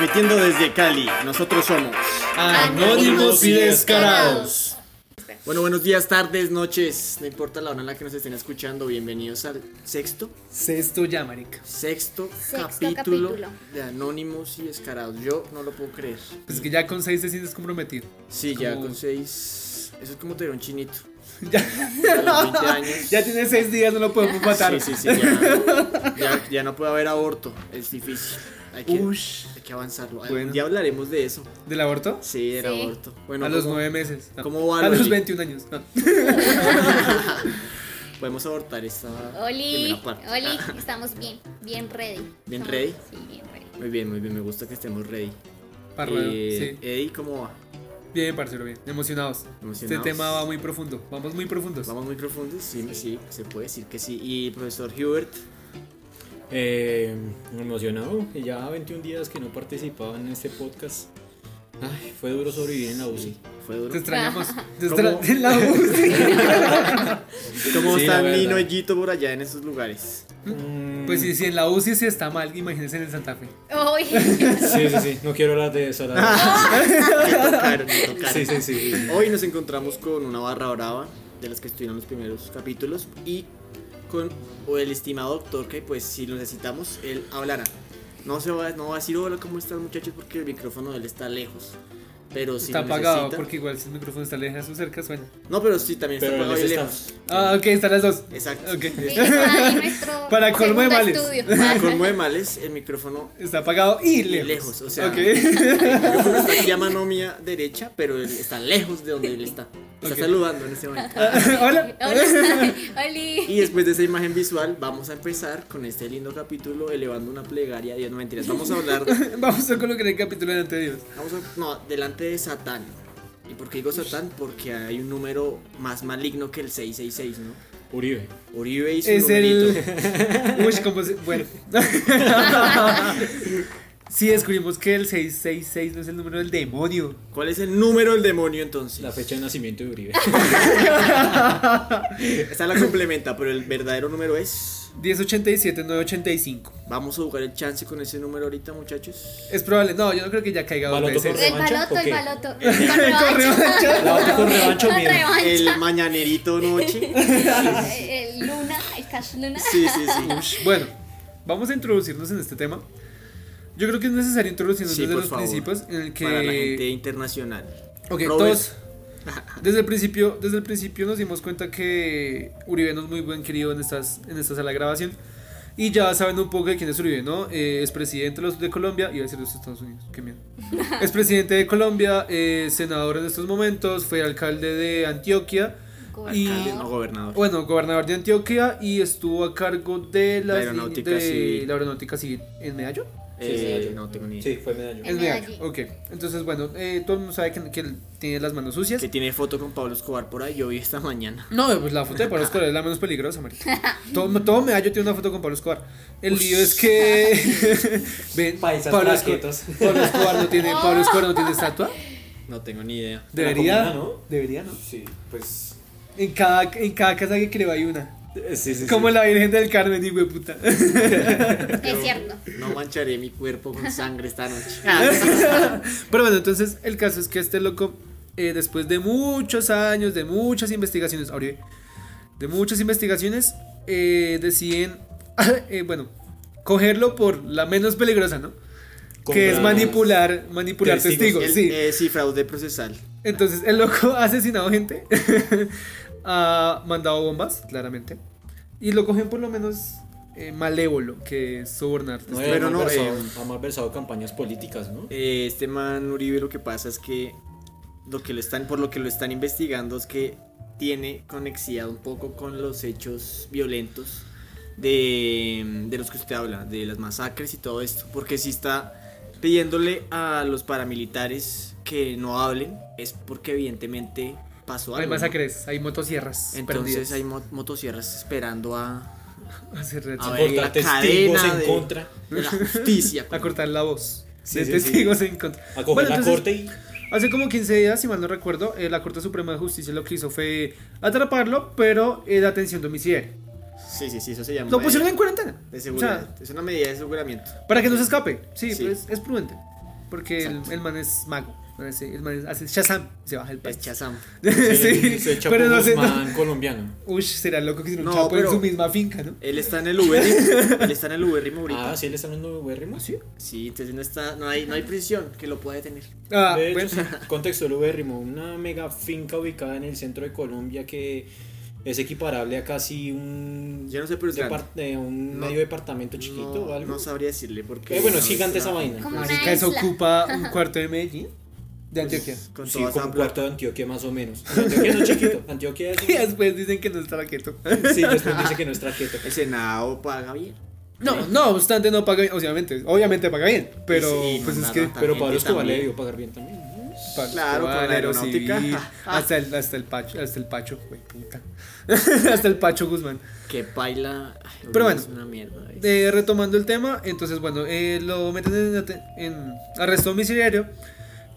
Transmitiendo desde Cali, nosotros somos. Anónimos y descarados. Bueno, buenos días, tardes, noches, no importa la hora en la que nos estén escuchando, bienvenidos al sexto, Sexto ya, marica. sexto, Sexto capítulo, capítulo. de Anónimos y Descarados. Yo no lo puedo creer. Pues que ya con seis te sientes comprometido. Sí, ya Como- con seis, eso es como tener un chinito. Ya, A los 20 años. ya tiene seis días, no lo podemos matar. Sí, sí, sí, ya, ya, ya no puede haber aborto, es difícil. Hay que, Ush. hay que avanzarlo. Bueno. Ya hablaremos de eso. ¿Del aborto? Sí, del Sí. aborto. Bueno, a los ¿cómo nueve meses. No. cómo va, A los Loli? 21 años. No. podemos abortar esta Oli, primera parte? Oli, estamos bien, bien ready. ¿Bien Estamos- ready? Sí, bien ready. Muy bien, muy bien, me gusta que estemos ready. Parra, Eh, sí. Eddie, ¿cómo va? Bien, parcero, bien. Emocionados. Emocionados. Este tema va muy profundo. Vamos muy profundos. Vamos muy profundos, sí, sí, se puede decir que sí. Y profesor Hubert, Eh, emocionado, que ya 21 días que no participaba en este podcast. Ay, fue duro sobrevivir en la UCI. fue duro. Te extrañamos. Te ¿Cómo? extra- en la UCI. ¿Cómo Sí, está la Nino verdad. y Gito por allá en esos lugares? Pues sí, si en la UCI sí está mal, imagínense en el Santa Fe. Uy, Sí, sí, sí, no quiero hablar de eso. Sí, sí, sí. sí. Hoy nos encontramos con una barra brava de las que estuvieron los primeros capítulos y con o el estimado doctor que pues si lo necesitamos él hablará. No se va, no va a decir hola cómo están muchachos porque el micrófono de él está lejos. Pero si está apagado necesita- porque igual si el micrófono está lejos o cerca suena. No, pero sí también está Pero apagado y está- lejos. Ah, ok, están las dos. Exacto. Ok. está en nuestro Para colmo de males. estudio. Para colmo de males, el micrófono Está apagado y y lejos. lejos. O sea, Ok. el micrófono está aquí a mano mía derecha, pero él está lejos de donde él está. Está saludando en este momento. Hola. Hola, Oli. Y después de esa imagen visual, vamos a empezar con este lindo capítulo elevando una plegaria a Dios. No mentiras, vamos a hablar. Vamos a colocar el capítulo delante de Dios. Vamos a, no, delante de Satán. ¿Y por qué digo Satán? Porque hay un número más maligno que el 666, ¿no? Uribe. Uribe y su Es el. numerito. Uy, ¿cómo se.? Bueno. Sí, descubrimos que el 666 no es el número del demonio. ¿Cuál es el número del demonio entonces? La fecha de nacimiento de Uribe. Esta la complementa, pero el verdadero número es. 1087-985. Vamos a jugar el chance con ese número ahorita, muchachos. Es probable. No, yo no creo que ya caiga dos veces. El revancha, baloto, ¿o el baloto. Con revancha. La otra con revancho, Con mira. revancha. El mañanerito noche. El el Luna, el Cash Luna. Sí, sí, sí. Ush, Bueno, vamos a introducirnos en este tema. Yo creo que es necesario introducirnos Sí, desde por los favor. principios en el que. Para la gente internacional. Ok, Robert. todos. Desde el principio, desde el principio nos dimos cuenta que Uribe no es muy buen querido en estas, en esta sala de grabación. Y ya saben un poco de quién es Uribe, ¿no? Eh, es presidente de, los, de Colombia, iba a decir de los Estados Unidos, qué miedo. es presidente de Colombia, eh, senador en estos momentos, fue alcalde de Antioquia, y. No, gobernador. bueno, gobernador de Antioquia y estuvo a cargo de las La aeronáutica de civil. la aeronáutica civil en Medallo. Eh, no tengo ni idea. Sí, fue medallo. En Medallo, ok. Entonces, bueno, eh, todo el mundo sabe que, que él tiene las manos sucias. Que tiene foto con Pablo Escobar por ahí, yo vi esta mañana. No, pues la foto de Pablo Escobar es la menos peligrosa, marica. Todo, todo medallo tiene una foto con Pablo Escobar. El lío es que. Ven, Paisas Pablo Escobar. Pablo Escobar no tiene, Pablo Escobar no tiene estatua. No tengo ni idea. Debería, comuna, ¿no? Debería, ¿no? Sí, pues. En cada, en cada casa que creo hay una. Sí, sí, Como sí. la Virgen del Carmen, hijo de puta. Es cierto. No mancharé mi cuerpo con sangre esta noche. Pero bueno, entonces el caso es que este loco, eh, después de muchos años, de muchas investigaciones, de muchas investigaciones, eh, deciden, eh, bueno, cogerlo por la menos peligrosa, ¿no? que es manipular, manipular testigos, testigos. El- sí. eh, sí, fraude procesal. Entonces el loco ha asesinado gente, ha mandado bombas, claramente, y lo cogen por lo menos eh, malévolo, que es sobornar. No. Pero no, no, eh, ha malversado campañas políticas, ¿no? Eh, este man Uribe lo que pasa es que lo que lo están, por lo que lo están investigando es que tiene conexión un poco con los hechos violentos de, de los que usted habla, de las masacres y todo esto. Porque si está pidiéndole a los paramilitares que no hablen, es porque evidentemente pasó algo. Hay ¿no? masacres, hay motosierras. Entonces perdidas. hay mo- motosierras esperando a, Hacer a ver la testigos cadena en de, contra. de la justicia. a cortar la voz Sí, de sí, sí. testigos en contra. A coger Bueno, la entonces, corte y. Hace como 15 días, si mal no recuerdo, eh, la Corte Suprema de Justicia lo que hizo fue atraparlo, pero eh, de atención domiciliaria. Sí, sí, sí, eso se llama. Lo pusieron en cuarentena. de O seguridad. sea, es una medida de aseguramiento. para que no se escape. Sí, Sí. pues es prudente. porque el, el man es mago. El man hace Shazam y se baja el Es país. Chazam. sí, Se echa pero no sé. no- colombiano. Uy, será loco que si un No, chapo en su misma finca, ¿no? Él está en el Uberrimo. él está en el Uberrimo ahorita. Ah, sí, le están dando Uberrimo. ¿Sí? Sí, entonces no está, no hay, no hay prisión que lo pueda detener. Ah, de hecho, bueno. sí, contexto el Ubérrimo, una mega finca ubicada en el centro de Colombia que es equiparable a casi un, Yo no sé, pero es eh, un No, medio departamento chiquito no, o algo. no sabría decirle porque. Eh, bueno, es no, gigante esa vaina. Isla. ocupa un cuarto de Medellín, de Antioquia. Con Sí, como cuarto de Antioquia más o menos. Antioquia no es chiquito, Antioquia es... Y después dicen que no está quieto. Sí, después dice que no es traqueto. El Senado paga bien. No, no obstante no paga bien, obviamente, obviamente paga bien, pero Sí, pues es que Pero Pablo Escobar le debió pagar bien también. Claro, con la Escobar, aeronáutica. Hasta el hasta el Pacho, hasta el Pacho, güey, puta. hasta el Pacho Guzmán. Que baila. ay, Pero es bueno. una mierda. Eh, retomando el tema, entonces bueno, eh, lo meten en, en arresto domiciliario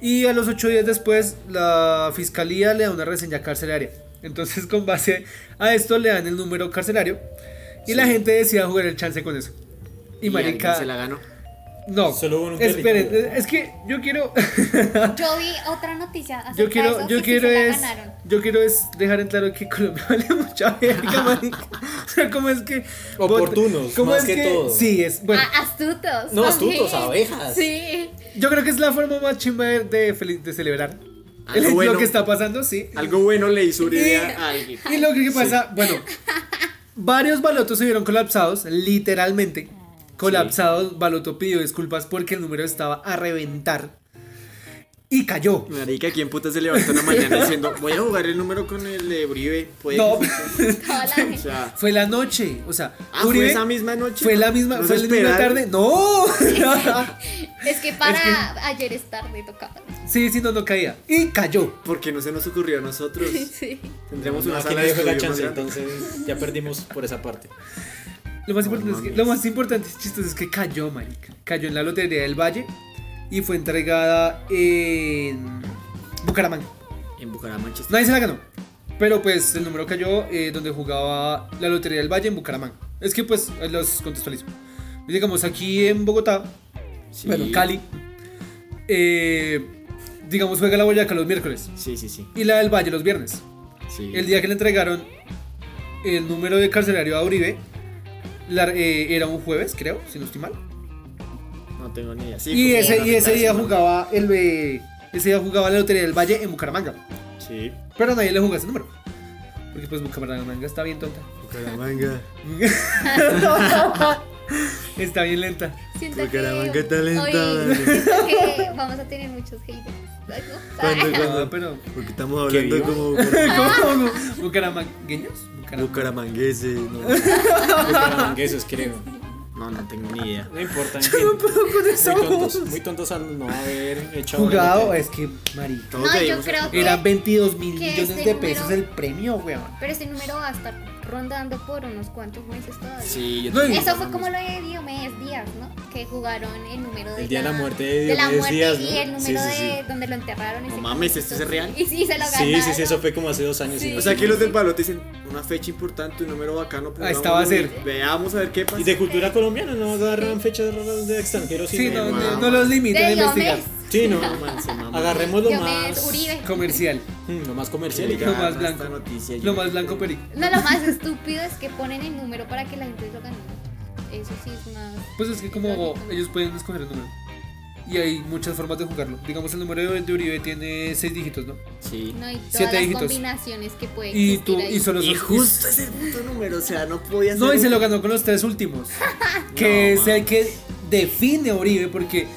y a los ocho días después la fiscalía le da una reseña carcelaria. Entonces con base a esto le dan el número carcelario y la gente decide jugar el chance con eso. Y, alguien marica, se la ganó. No, Solo hubo un esperen, es que yo quiero, Yo vi otra noticia acerca yo de quiero, eso, yo que quiero es, yo quiero es dejar en claro que Colombia vale mucha verga, marica. O sea, ¿cómo es que Oportunos, ¿cómo más es que todo. Sí, es bueno. Ah, astutos. No, astutos, abejas. Sí. Yo creo que es la forma más chimba de, de, fel- de celebrar Algo lo que está pasando, sí. Algo bueno le hizo Uribe a alguien. Y lo que pasa, bueno, varios balotos se vieron colapsados, literalmente. Colapsados, Baloto pidió disculpas porque el número estaba a reventar. Y cayó. Marica, ¿quién puta se levantó una mañana diciendo voy a jugar el número con el de Uribe? ¿Puede No. la. O sea, Fue la noche, o sea, ah, fue esa misma noche. fue la misma, ¿No fue la misma tarde. No. Es que para Es que- ayer es tarde tocaba. sí, sí, no, no caía. Y cayó. Porque no se nos ocurrió a nosotros. Sí. Tendremos No, una aquí sala de más chance, entonces ya perdimos por esa parte. Lo más No importante es que, lo más importante y chistoso es que cayó, marica. Cayó en la lotería del Valle y fue entregada en Bucaramanga. En Bucaramanga. Nadie se la ganó. Pero pues el número cayó eh, donde jugaba la Lotería del Valle en Bucaramanga. Es que pues los contextualizo. Digamos, aquí en Bogotá, Sí. bueno, Cali, eh, digamos, juega la Boyacá los miércoles Sí, sí, sí. y la del Valle los viernes. sí. El día que le entregaron el número de carcelario a Uribe la- eh, era un jueves, creo, si no estoy mal. No tengo ni idea. Sí, y, ese, y ese día jugaba el eh, ese día jugaba la Lotería del Valle en Bucaramanga. Sí. Pero nadie le jugó ese número. Porque pues Bucaramanga está bien tonta. Bucaramanga. Está bien lenta. Siento Bucaramanga que está lenta, hoy siento que vamos a tener muchos haters. Ah, pero. Porque estamos hablando como ¿Cómo? ¿Bucaramangueños? Bucaram- bucaramangueses. No, Bucaramangueses, creo. no, no tengo ni idea. No importa. Yo no puedo con eso. Muy tontos, muy tontos al no haber echado Jugado, es que, marica. Todos No, yo creo que. Eran 22 mil millones este de número- pesos el premio, weón. Pero este número va a estar rondando por unos cuantos meses todavía. Sí, yo No, también Eso fue como lo de Diomedes Díaz, ¿no? Que jugaron el número de El día de la muerte de de la Diomedes muerte Díaz, ¿no? y el Sí, número sí, sí. de donde lo enterraron. No mames, ¿esto es real? Y sí, se lo Sí, ganaron. sí, sí, eso fue como hace dos años. Sí. O sea, aquí los del balote dicen una fecha importante, un número bacano. Ahí está, va a ser. Veamos a ver qué pasa. Y de cultura colombiana no agarran fechas de extranjeros. Sí, no, no, no los limiten a De investigar. Sí, no. No, man, se mamó. Agarremos lo Diomedes más. Uribe. Comercial. Mm, Lo más comercial. y ya. Lo más esta blanco. noticia, Lo más blanco perico. No, lo más estúpido es que ponen el número para que la gente lo gane. Eso sí es más. Pues es que como ellos pueden escoger el número. Y hay muchas formas de jugarlo. Digamos, el número de de Uribe tiene 6 dígitos, ¿no? Sí. No, y todas Siete las dígitos. combinaciones que pueden Y existir tú, ahí. y solo Y son- justo ese puto número, o sea, no podía ser. No, y se un- lo ganó con los tres últimos. que No, es el que define a Uribe, porque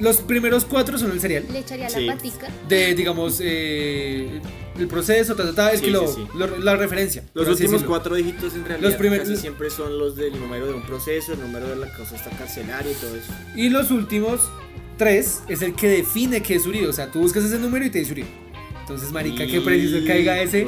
los primeros cuatro son el serial. Le echaría Sí. la patica. De, digamos, eh, el proceso, ta, ta, ta, el Sí, que lo, sí, sí. lo- la referencia. Los últimos decirlo. cuatro dígitos en realidad Los primer- casi siempre son los del número de un proceso, el número de la cosa está carcelaria y todo eso. Y los últimos tres es el que define que es Uribe. O sea, tú buscas ese número y te dice Uribe. Entonces, marica, qué preciso caiga ese.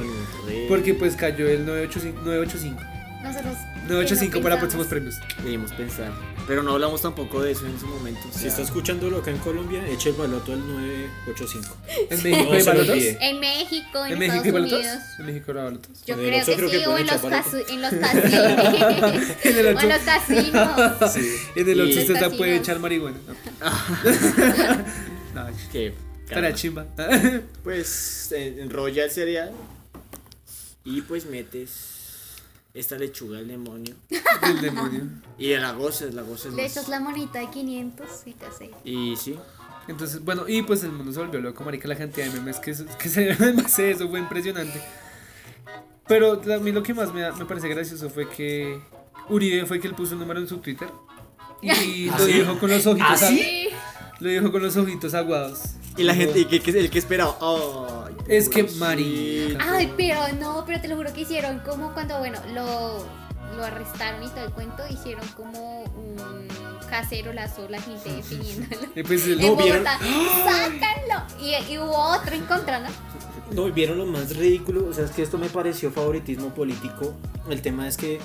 Porque pues cayó el 985. 985. Nosotros 985 para próximos premios. Debimos pensar. Pero no hablamos tampoco de eso en su momento. o Si sea, está escuchándolo acá en Colombia, eche el baloto al 985. En México hay balotos. En México, en, En México hay balotos. Unidos. En México hay balotos. Yo creo que creo que sí, o pueden en los, en los casinos. En el o en los casinos. en el Y- Oxxo usted Los se puede echar marihuana. No, estará caramba. chimba. Pues enrolla el cereal y pues metes esta lechuga del demonio. El demonio. Y la goces, la goces Le más. echas la monita de 500 y te hace. Y sí, Entonces, bueno, y pues el mundo se volvió loco, marica, la cantidad de memes que, que salieron en base a eso fue impresionante. Pero a mí lo que más me, me parece gracioso fue que Uribe fue que él puso un número en su Twitter y ¿Ah, lo sí? dijo con los ojitos ¿Ah, sí? Lo dijo con los ojitos aguados. y la gente, y que, que- el que esperaba, ay, Es que, marica. Ay, pero no, pero te lo juro que hicieron como cuando, bueno, lo, lo arrestaron y todo el cuento, hicieron como un casero lazo la gente definiéndolo. Y pues En No, ¿vieron? Bogotá, sácanlo. Y, y hubo otro en contra, ¿no? No, vieron lo más ridículo, o sea, es que esto me pareció favoritismo político. El tema es que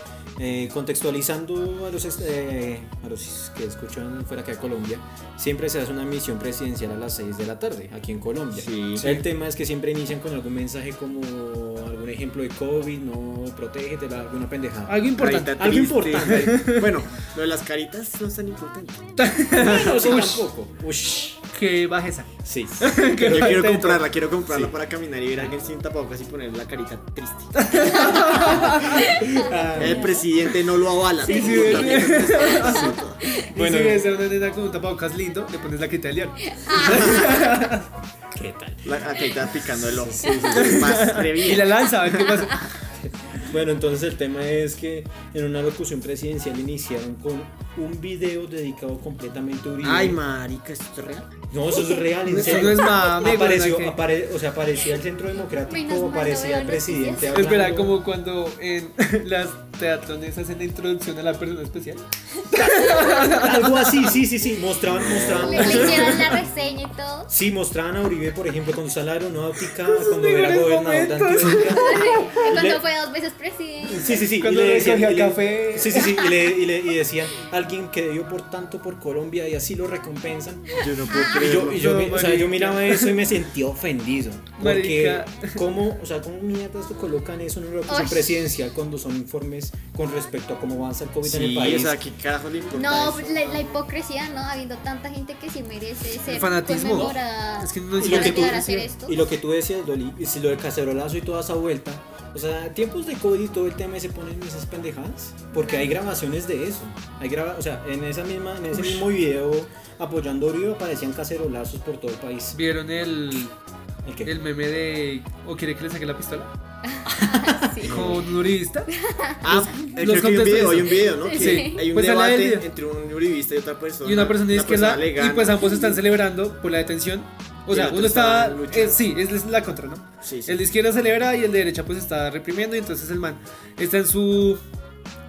eh, contextualizando a los, eh, a los que escuchan fuera acá de Colombia, siempre se hace una misión presidencial a las 6 de la tarde, aquí en Colombia. Sí. El tema es que siempre inician con algún mensaje como algún ejemplo de COVID, no protégete, alguna pendejada. algo importante. Algo importante. bueno, lo de las caritas no es tan importante. Sí, tampoco. Ush. Que bajeza. Sí. Yo quiero comprarla, quiero comprarla Sí. para caminar y ver a alguien sin tapabocas y ponerle la carita triste. El presidente no lo avala. Sí, sí, sí. Y Bueno. si ves a una nena con un tapabocas lindo, le pones la quita de león. ¿Qué tal? La carita picando el ojo. Más re Y la lanza, a ver qué pasa. Bueno, entonces el tema es que en una locución presidencial iniciaron con un video dedicado completamente a Uribe. Ay, marica, ¿esto es real? No, eso es real, en Eso serio. no es mame, Apareció, ¿no? apare- o sea, aparecía el Centro Democrático, aparecía el presidente hablando. Espera, como cuando en las teatrones hacen la introducción a la persona especial. Algo así, sí, sí, sí. Mostraban, mostraban. Le, le hicieron la reseña y todo. Sí, mostraban a Uribe, por ejemplo, con su salario aeronáutica, cuando era gobernador de. Antioquia. Cuando Le- fue dos veces presidente. Sí, sí, sí. Cuando y le decían, y le- café. Sí, sí, sí. Y, le, y, le- y decían, alguien que dio por tanto por Colombia y así lo recompensan. Yo no puedo Y creerlo. yo, y yo, No, mi- o sea, yo miraba eso y me sentí ofendido. Porque, Marica. ¿cómo, o sea, ¿cómo mierdas lo colocan eso en una presidencial cuando son informes con respecto a cómo avanza el COVID en el Sí, país? o sea, ¿qué carajo le importa No, eso? la, la hipocresía, ¿no? Habiendo tanta gente que sí merece ser fanatismo. conmemorada. Es que no y, es lo para que tú, llegar a hacer esto. y lo que tú decías, Loli, y si lo del cacerolazo y toda esa vuelta, o sea, tiempos de COVID y todo el tema y se ponen esas pendejadas, porque hay grabaciones de eso. Hay graba, o sea, en esa misma, en ese mismo video apoyando a Uribe aparecían cacerolazos por todo el país. ¿Vieron el, ¿El qué? el meme de. ¿O quiere que le saque la pistola? Sí. Con un uribista. Ah, los creo que hay un video, de hay un video, ¿no? Sí. Que hay un Pues debate entre un uribista y otra persona. Y una persona de La izquierda. Y pues ambos están celebrando por la detención. O sea, uno está. eh, sí, es es la contra, ¿no? Sí, sí. El de izquierda celebra y el de derecha pues está reprimiendo. Y entonces el man está en su.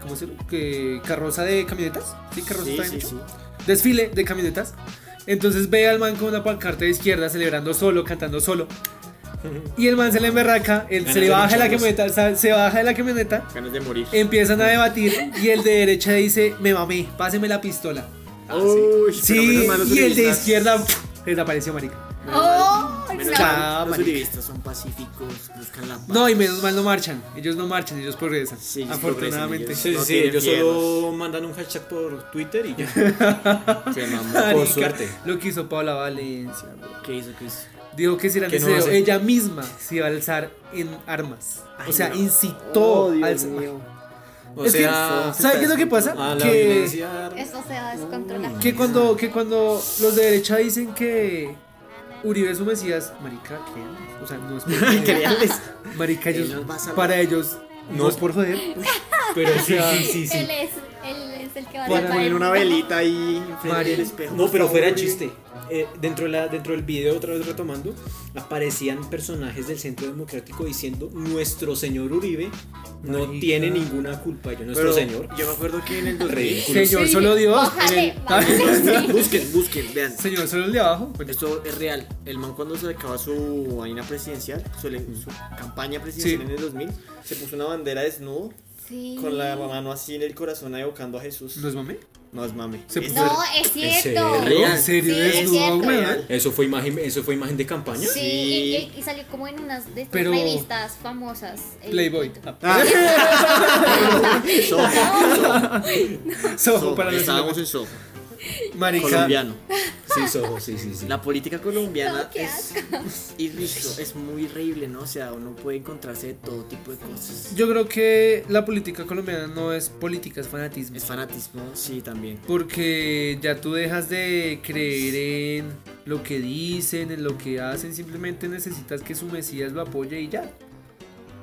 ¿Cómo se llama? ¿Carroza de camionetas? Sí, carroza Sí, está sí, sí. Desfile de camionetas. Entonces ve al man con una pancarta de izquierda celebrando solo, cantando solo. Y el man se le emberraca, él Ganas se le baja de la camioneta, se- baja de la camioneta, Ganas de morir. empiezan a debatir y el de derecha dice, me mamé, páseme la pistola. Uy, pero Sí, los y el de izquierda desapareció, marica. ¡Oh! Menos no. Los uribistas son pacíficos, buscan la paz. No, y menos mal no marchan, ellos no marchan, ellos progresan, Sí, ellos afortunadamente. progresan, Sí, sí, No sí, ellos solo mandan un hashtag por Twitter y ya. Se mamó. Por suerte. Lo que hizo Paula Valencia, bro. ¿Qué hizo? ¿Qué hizo? Dijo que si era no necesario, hace. ella misma se iba a alzar en armas. o sea, no. incitó Oh, Dios al... mío. O Es que, sea, ¿sabes qué es lo que pasa? que. Esto se va a descontrolar. que cuando, que cuando los de derecha dicen que Uribe su Mesías, marica, ¿qué? O sea, no es por Créanles. Marica, ellos, nos va a para ellos, no, No. es por joder. Pero sí, sí, sí, sí. Él es, él es el que va a salvar Ponen el una mundo. velita ahí enfrente Mari- del espejo. No, pero fuera favor, chiste. Eh, dentro, de la, dentro del video, otra vez retomando, aparecían personajes del Centro Democrático diciendo: Nuestro señor Uribe no Marica. tiene ninguna culpa. Yo, nuestro Pero señor. Yo me acuerdo que en el 2000. Ridículo. Señor, Sí, solo Dios. En el- vale. Busquen, busquen, vean. Señor, solo el de abajo. Bueno, Esto es real. El man cuando se acaba su vaina presidencial, su, campaña presidencial Sí. en el 2000, se puso una bandera desnudo Sí. con la mano así en el corazón evocando a Jesús. ¿No es mame? No es puso- No, es cierto. serio? ¿En serio? Sí, ¿Es cierto. Eso fue imagen, eso fue imagen de campaña. Sí, y, y- y salió como en unas de estas Pero- revistas famosas. el Playboy. Ah, Ah, Soho Soho, para estábamos en Soho, Marica. colombiano. Sí, Soho, sí, sí, sí. La política colombiana No, qué es, irriso- es muy horrible, ¿no? O sea, uno puede encontrarse de todo tipo de cosas. Yo creo que la política colombiana no es política, es fanatismo. Es fanatismo, sí, también. Porque ya tú dejas de creer en lo que dicen, en lo que hacen, simplemente necesitas que su Mesías lo apoye y ya.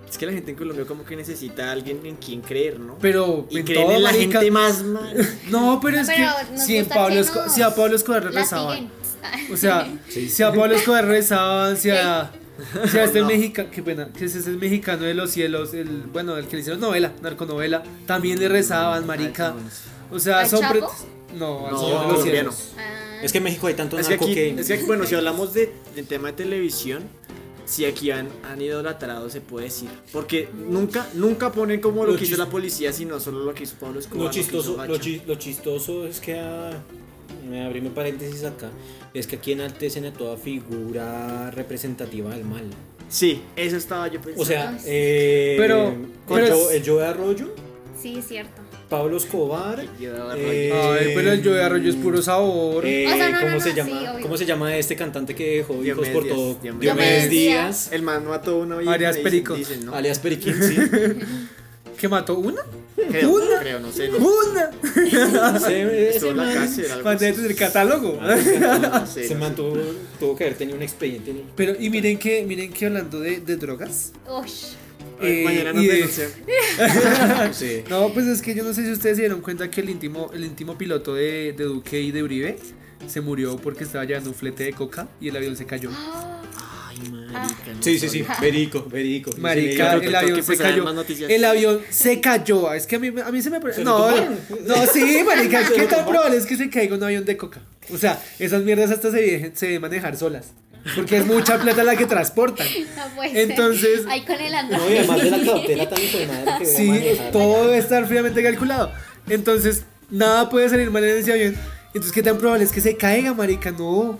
Es que la gente en Colombia como que necesita a alguien en quien creer, ¿no? Pero y en creen todo, en la marica- gente más mal. No, pero No, es pero que si, en Pablo Esco- si a Pablo Escobar rezaban, o sea, si a Pablo Escobar rezaban, si a, si a este No. mexicano, qué pena, que ese es el mexicano de los cielos, el, bueno, el que le hicieron novela, narconovela, también le rezaban, marica. O sea, ¿Al son Chapo? pre- No, al No, Señor de los colombiano. cielos. Ah, Es que en México hay tanto Es que, narco aquí, que. es que bueno, si hablamos de, del tema de televisión, si aquí han, han idolatrado, se puede decir. Porque nunca, nunca ponen como lo, Lo que hizo la policía, sino solo lo que hizo Pablo Escobar. Lo chistoso, lo, chi- lo chistoso es que a, me abrimos paréntesis acá, es que aquí enaltecen a toda figura representativa del mal. Sí, eso estaba yo pensando. O sea, eh, Pero- el, pero es- el Joe Arroyo, sí, es cierto. Pablo Escobar, eh. Ay, pero el Joe Arroyo es puro sabor. eh, O sea, no, ¿cómo no, se no, llama? sí. ¿Cómo se llama este cantante que dejó hijos Diomedes por todo? Diomedes Diomedes Díaz. Díaz, El man mató a una vieja. Arias dicen- Perico. Dicen, ¿no? alias Periquín, sí. ¿Qué mató? ¿Una? Creo, Una. creo, no sé. No, ¡Una! Se, Estuvo ese en la man- así. del catálogo. No sé, se no sé. mantuvo, tuvo que haber tenido un expediente. ¿no? Pero, y miren que, miren que hablando de, de drogas. Uy. Eh, Mañana nos y de-. Sí. No, pues es que yo no sé si ustedes se dieron cuenta que el íntimo, el íntimo piloto de, de Duque y de Uribe se murió porque estaba llevando un flete de coca y el avión se cayó. Ay, marica. no Sí, sí, sí, verico, verico. Marica, el avión se ver cayó. El avión se cayó. Es que a mí, a mí se me. ¿Se No, no, no, sí, marica. ¿Qué tan probable es que se caiga un avión de coca? O sea, esas mierdas hasta se, se deben manejar solas. Porque es mucha plata la que transportan. No puede ser. Entonces- Ahí con el No, androide. y además de la cautela tan hijo de madre que Sí, manejar. todo debe estar fríamente calculado. Entonces, nada puede salir mal en ese avión. Entonces, ¿qué tan probable es que se caiga, marica? No.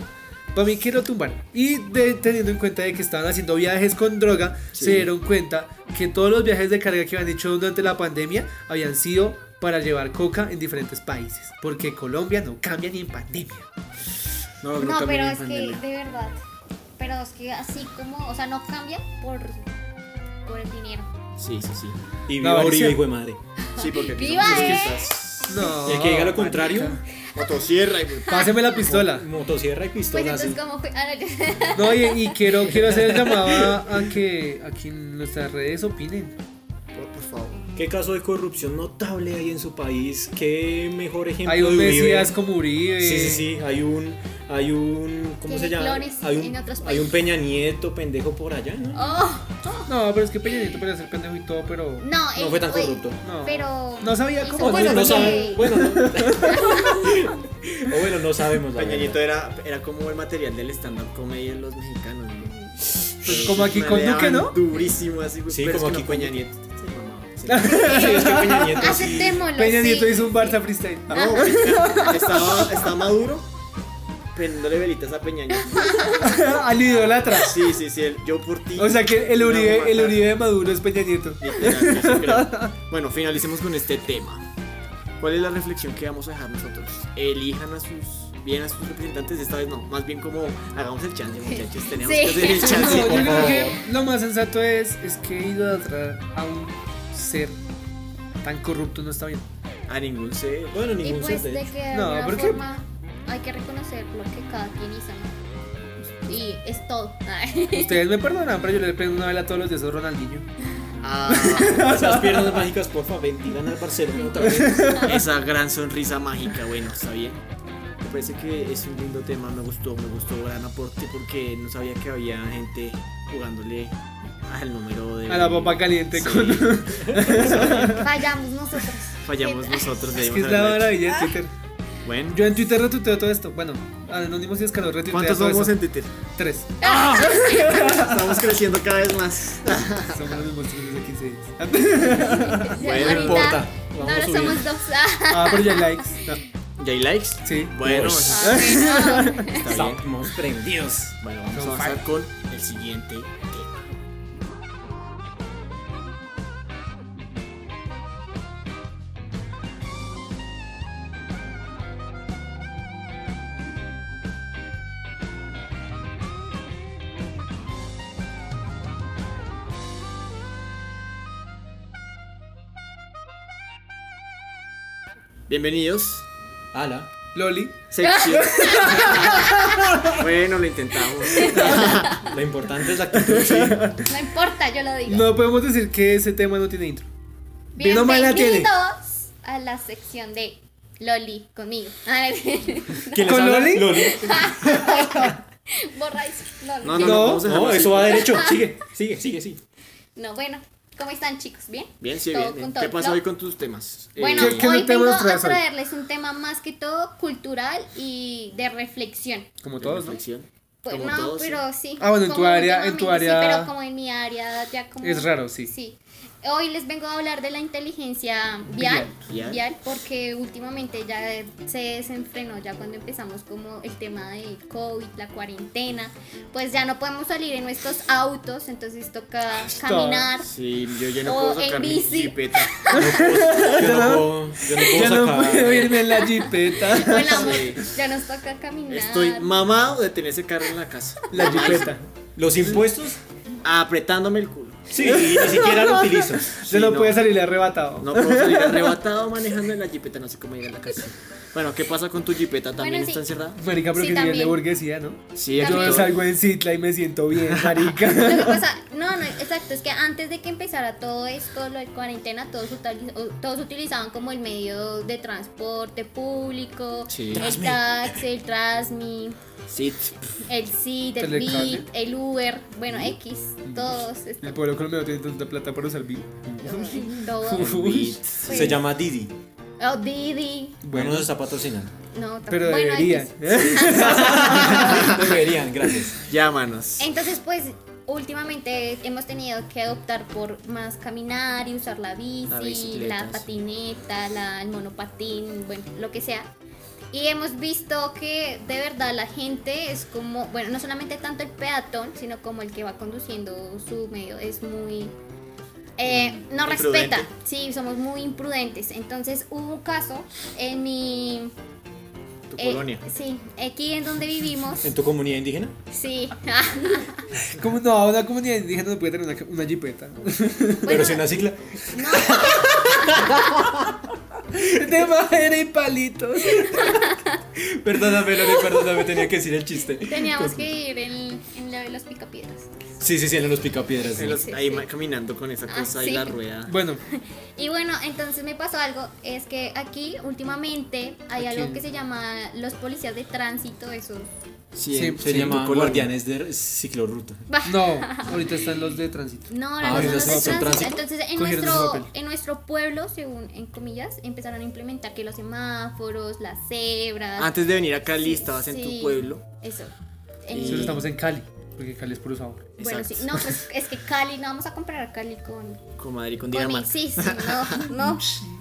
Para mí quiero tumbar. Y de- teniendo en cuenta de que estaban haciendo viajes con droga, Sí. se dieron cuenta que todos los viajes de carga que habían hecho durante la pandemia habían sido para llevar coca en diferentes países. Porque Colombia no cambia ni en pandemia. No, No, pero es que de verdad. Pero es que así como, o sea, no cambia por, por el dinero. Sí, sí, sí. Y viva avaricia. Uribe, hijo de madre. Sí, porque aquí ¡Viva, somos eh! No. Y el que diga lo contrario. Motosierra y Páseme la pistola. motosierra y Pues pistola. entonces, sí. ¿cómo fue? Ah, no, No, y, y quiero, quiero hacer el llamado a, a que aquí en nuestras redes opinen. por, por favor. ¿Qué caso de corrupción notable hay en su país? ¿Qué mejor ejemplo Hay un de Uribe? Mesías como Uribe. Sí, sí, sí, hay un, hay un, ¿cómo se llama? Hay un, hay un. Peña Nieto pendejo por allá, ¿no? Oh, No, pero es que Peña Nieto puede ser pendejo y todo, pero. no, No fue tan fue- corrupto. No. Pero. No sabía cómo. O bueno, no bueno, no. o bueno, no sabemos. Peña. Nieto era, era como el material del stand-up comedy de los mexicanos. ¿no? Pues como aquí con Duque, ¿no? Durísimo, así. Sí, como aquí con Peña. Nieto. Sí, mamá, sí. Sí, es que Peña Nieto. Aceptémoslo. Peña sí. Nieto hizo un Barça freestyle. No, Peña- estaba, estaba maduro prendiéndole velitas a Peña Nieto. Al idolatra. Sí, sí, sí, el- yo por ti. O sea que el Uribe, el. Uribe de Maduro es Peña Nieto. Literal, eso creo. Bueno, finalicemos con este tema. ¿Cuál es la reflexión que vamos a dejar nosotros? Elijan a sus bien a sus representantes, esta vez no, más bien como hagamos el chance, muchachos, tenemos Sí. que hacer el No, chance. yo por creo que lo más sensato es, es que idolatrar a un ser tan corrupto no está bien. A ningún ser. Bueno, Y ningún pues se de No, alguna ¿por qué? forma hay que reconocer lo que cada quien hizo. ¿no? Y es todo. Ustedes me perdonan, pero yo le prendo una vela todos los días a Ronaldinho. Ah, Esas piernas mágicas, porfa, bendigan al Barcelona otra vez. esa gran sonrisa mágica, bueno, está bien. Me parece que es un lindo tema, me gustó, me gustó, gran aporte porque no sabía que había gente jugándole al número de... A la papa caliente Sí. con. Fallamos nosotros. Fallamos nosotros. Es que es la maravilla de Twitter. Bueno, Yo en Twitter retuiteo todo esto. Bueno, Anónimos y Escalón retuitea ¿cuántos todo somos eso. en Twitter? Tres. Estamos creciendo cada vez más. Somos los tres desde 15 días. Bueno, no importa, vamos ahora subiendo. somos dos. Ah, pero ya hay likes. No. ¿Ya hay likes? Sí. Bueno, Uy. Ah. Estamos prendidos. Bueno, vamos a avanzar con el siguiente Bienvenidos. Ala. Loli. Sección. bueno, lo intentamos. Lo importante es la actitud. sí. No importa, yo lo digo. No podemos decir que ese tema no tiene intro. Bien o mal la tiene. Bienvenidos a la sección de Loli conmigo. A ver, ¿Quién ¿Con? Loli? Loli. borra eso. Loli. No, no, No. no, a eso va derecho. Sigue, sigue, sigue, sigue. No, bueno, ¿cómo están chicos? ¿Bien? Bien, sí, Todo bien. bien. ¿Qué pasa hoy con tus temas? Eh, Bueno, ¿Qué- qué hoy tema vengo a hoy? traerles un tema más que todo cultural y de reflexión. Como todos, ¿no? reflexión. Pues Como no, todos, pero sí. Ah, bueno, en tu área- en tu área- Sí, pero como en mi área ya como... Es raro, sí. Sí. Hoy les vengo a hablar de la inteligencia vial, Vial. vial, porque últimamente ya se desenfrenó ya cuando empezamos como el tema de COVID, la cuarentena, pues ya no podemos salir en nuestros autos, entonces toca caminar. Sí, yo ya no O puedo sacar en mi bici. jipeta. Yo no puedo, yo no puedo Ya no sacar. puedo irme en la jipeta. Bueno, amor, Sí. ya nos toca caminar. Estoy mamado de tener ese carro en la casa. La jipeta. Los impuestos, Apretándome el culo. Sí, ni siquiera lo utilizo. Sí, no, no. puede salir arrebatado. No puedo salir arrebatado manejando en la jipeta, no sé cómo ir a la casa. Bueno, ¿qué pasa con tu jipeta? ¿También Bueno, sí. está encerrada? Marica, pero Sí, que nivel de también. burguesía, ¿no? Sí, Yo todo- salgo en Citla y me siento bien, marica. Lo que pasa, no, no, exacto, es que antes de que empezara todo esto, lo de cuarentena, todos, utili- o- todos utilizaban como el medio de transporte público, Sí. el taxi, el Trasmi, El CIT, el. Bit, el Uber, bueno, X, todos, El estos, pueblo colombiano tiene tanta plata para usar. Uy. Pues, Se llama Didi. Oh, Didi, Bueno, nos está patrocinando. no, tampoco. Pero bueno, deberían. Deberían, gracias. llámanos. Entonces, pues, últimamente hemos tenido que optar por más caminar y usar la bici, La la, patineta, la- el monopatín, bueno, lo que sea. Y hemos visto que de verdad la gente es como, bueno, no solamente tanto el peatón, sino como el que va conduciendo su medio, es muy... eh, no Imprudente. respeta, sí, somos muy imprudentes. Entonces hubo un caso en mi... Tu eh, colonia. Sí, aquí en donde vivimos. ¿En tu comunidad indígena? Sí. Como no, una comunidad indígena no puede tener una, una jipeta. Pero si una cicla. De madera y palitos. Perdóname, Loli, perdóname, tenía que decir el chiste. Teníamos que ir en, en la de los picapiedras. Sí, sí, sí, en los picapiedras. sí. Sí, ahí sí. caminando con esa Ah, cosa y sí. la rueda. Bueno, Y bueno, entonces me pasó algo, es que aquí últimamente hay Aquí. algo que se llama los policías de tránsito, esos... Sí, Sí, Se en llama. Guardianes de Ciclorruta. No, ahorita están los de tránsito. No, Ah, no, no, ahorita son los de tránsito. Entonces, en nuestro, en nuestro pueblo, según en comillas, empezaron a implementar que los semáforos, las cebras... Antes de venir a Cali Sí, estabas en sí, tu pueblo. Eso. En- Y- Nosotros estamos en Cali, porque Cali es puro sabor. Bueno, sí, no, pues es que Cali, no vamos a comparar Cali con, con Con mi- Dinamarca. sí, sí, no, no.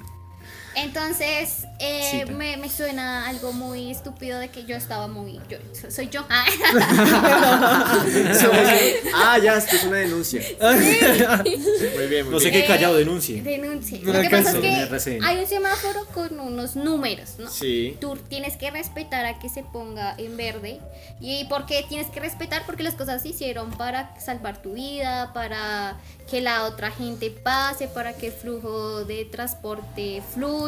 Entonces, eh, me, me suena algo muy estúpido de que yo estaba muy. Yo, so- soy yo. Ah, ah, ya, esto es una denuncia. Muy bien, muy No sé bien. qué callado denuncie. denuncie. No Lo que pasa es que hay un semáforo con unos números, ¿no? Sí. Tú tienes que respetar a que se ponga en verde. ¿Y por qué tienes que respetar? Porque las cosas se hicieron para salvar tu vida, para que la otra gente pase, para que el flujo de transporte fluya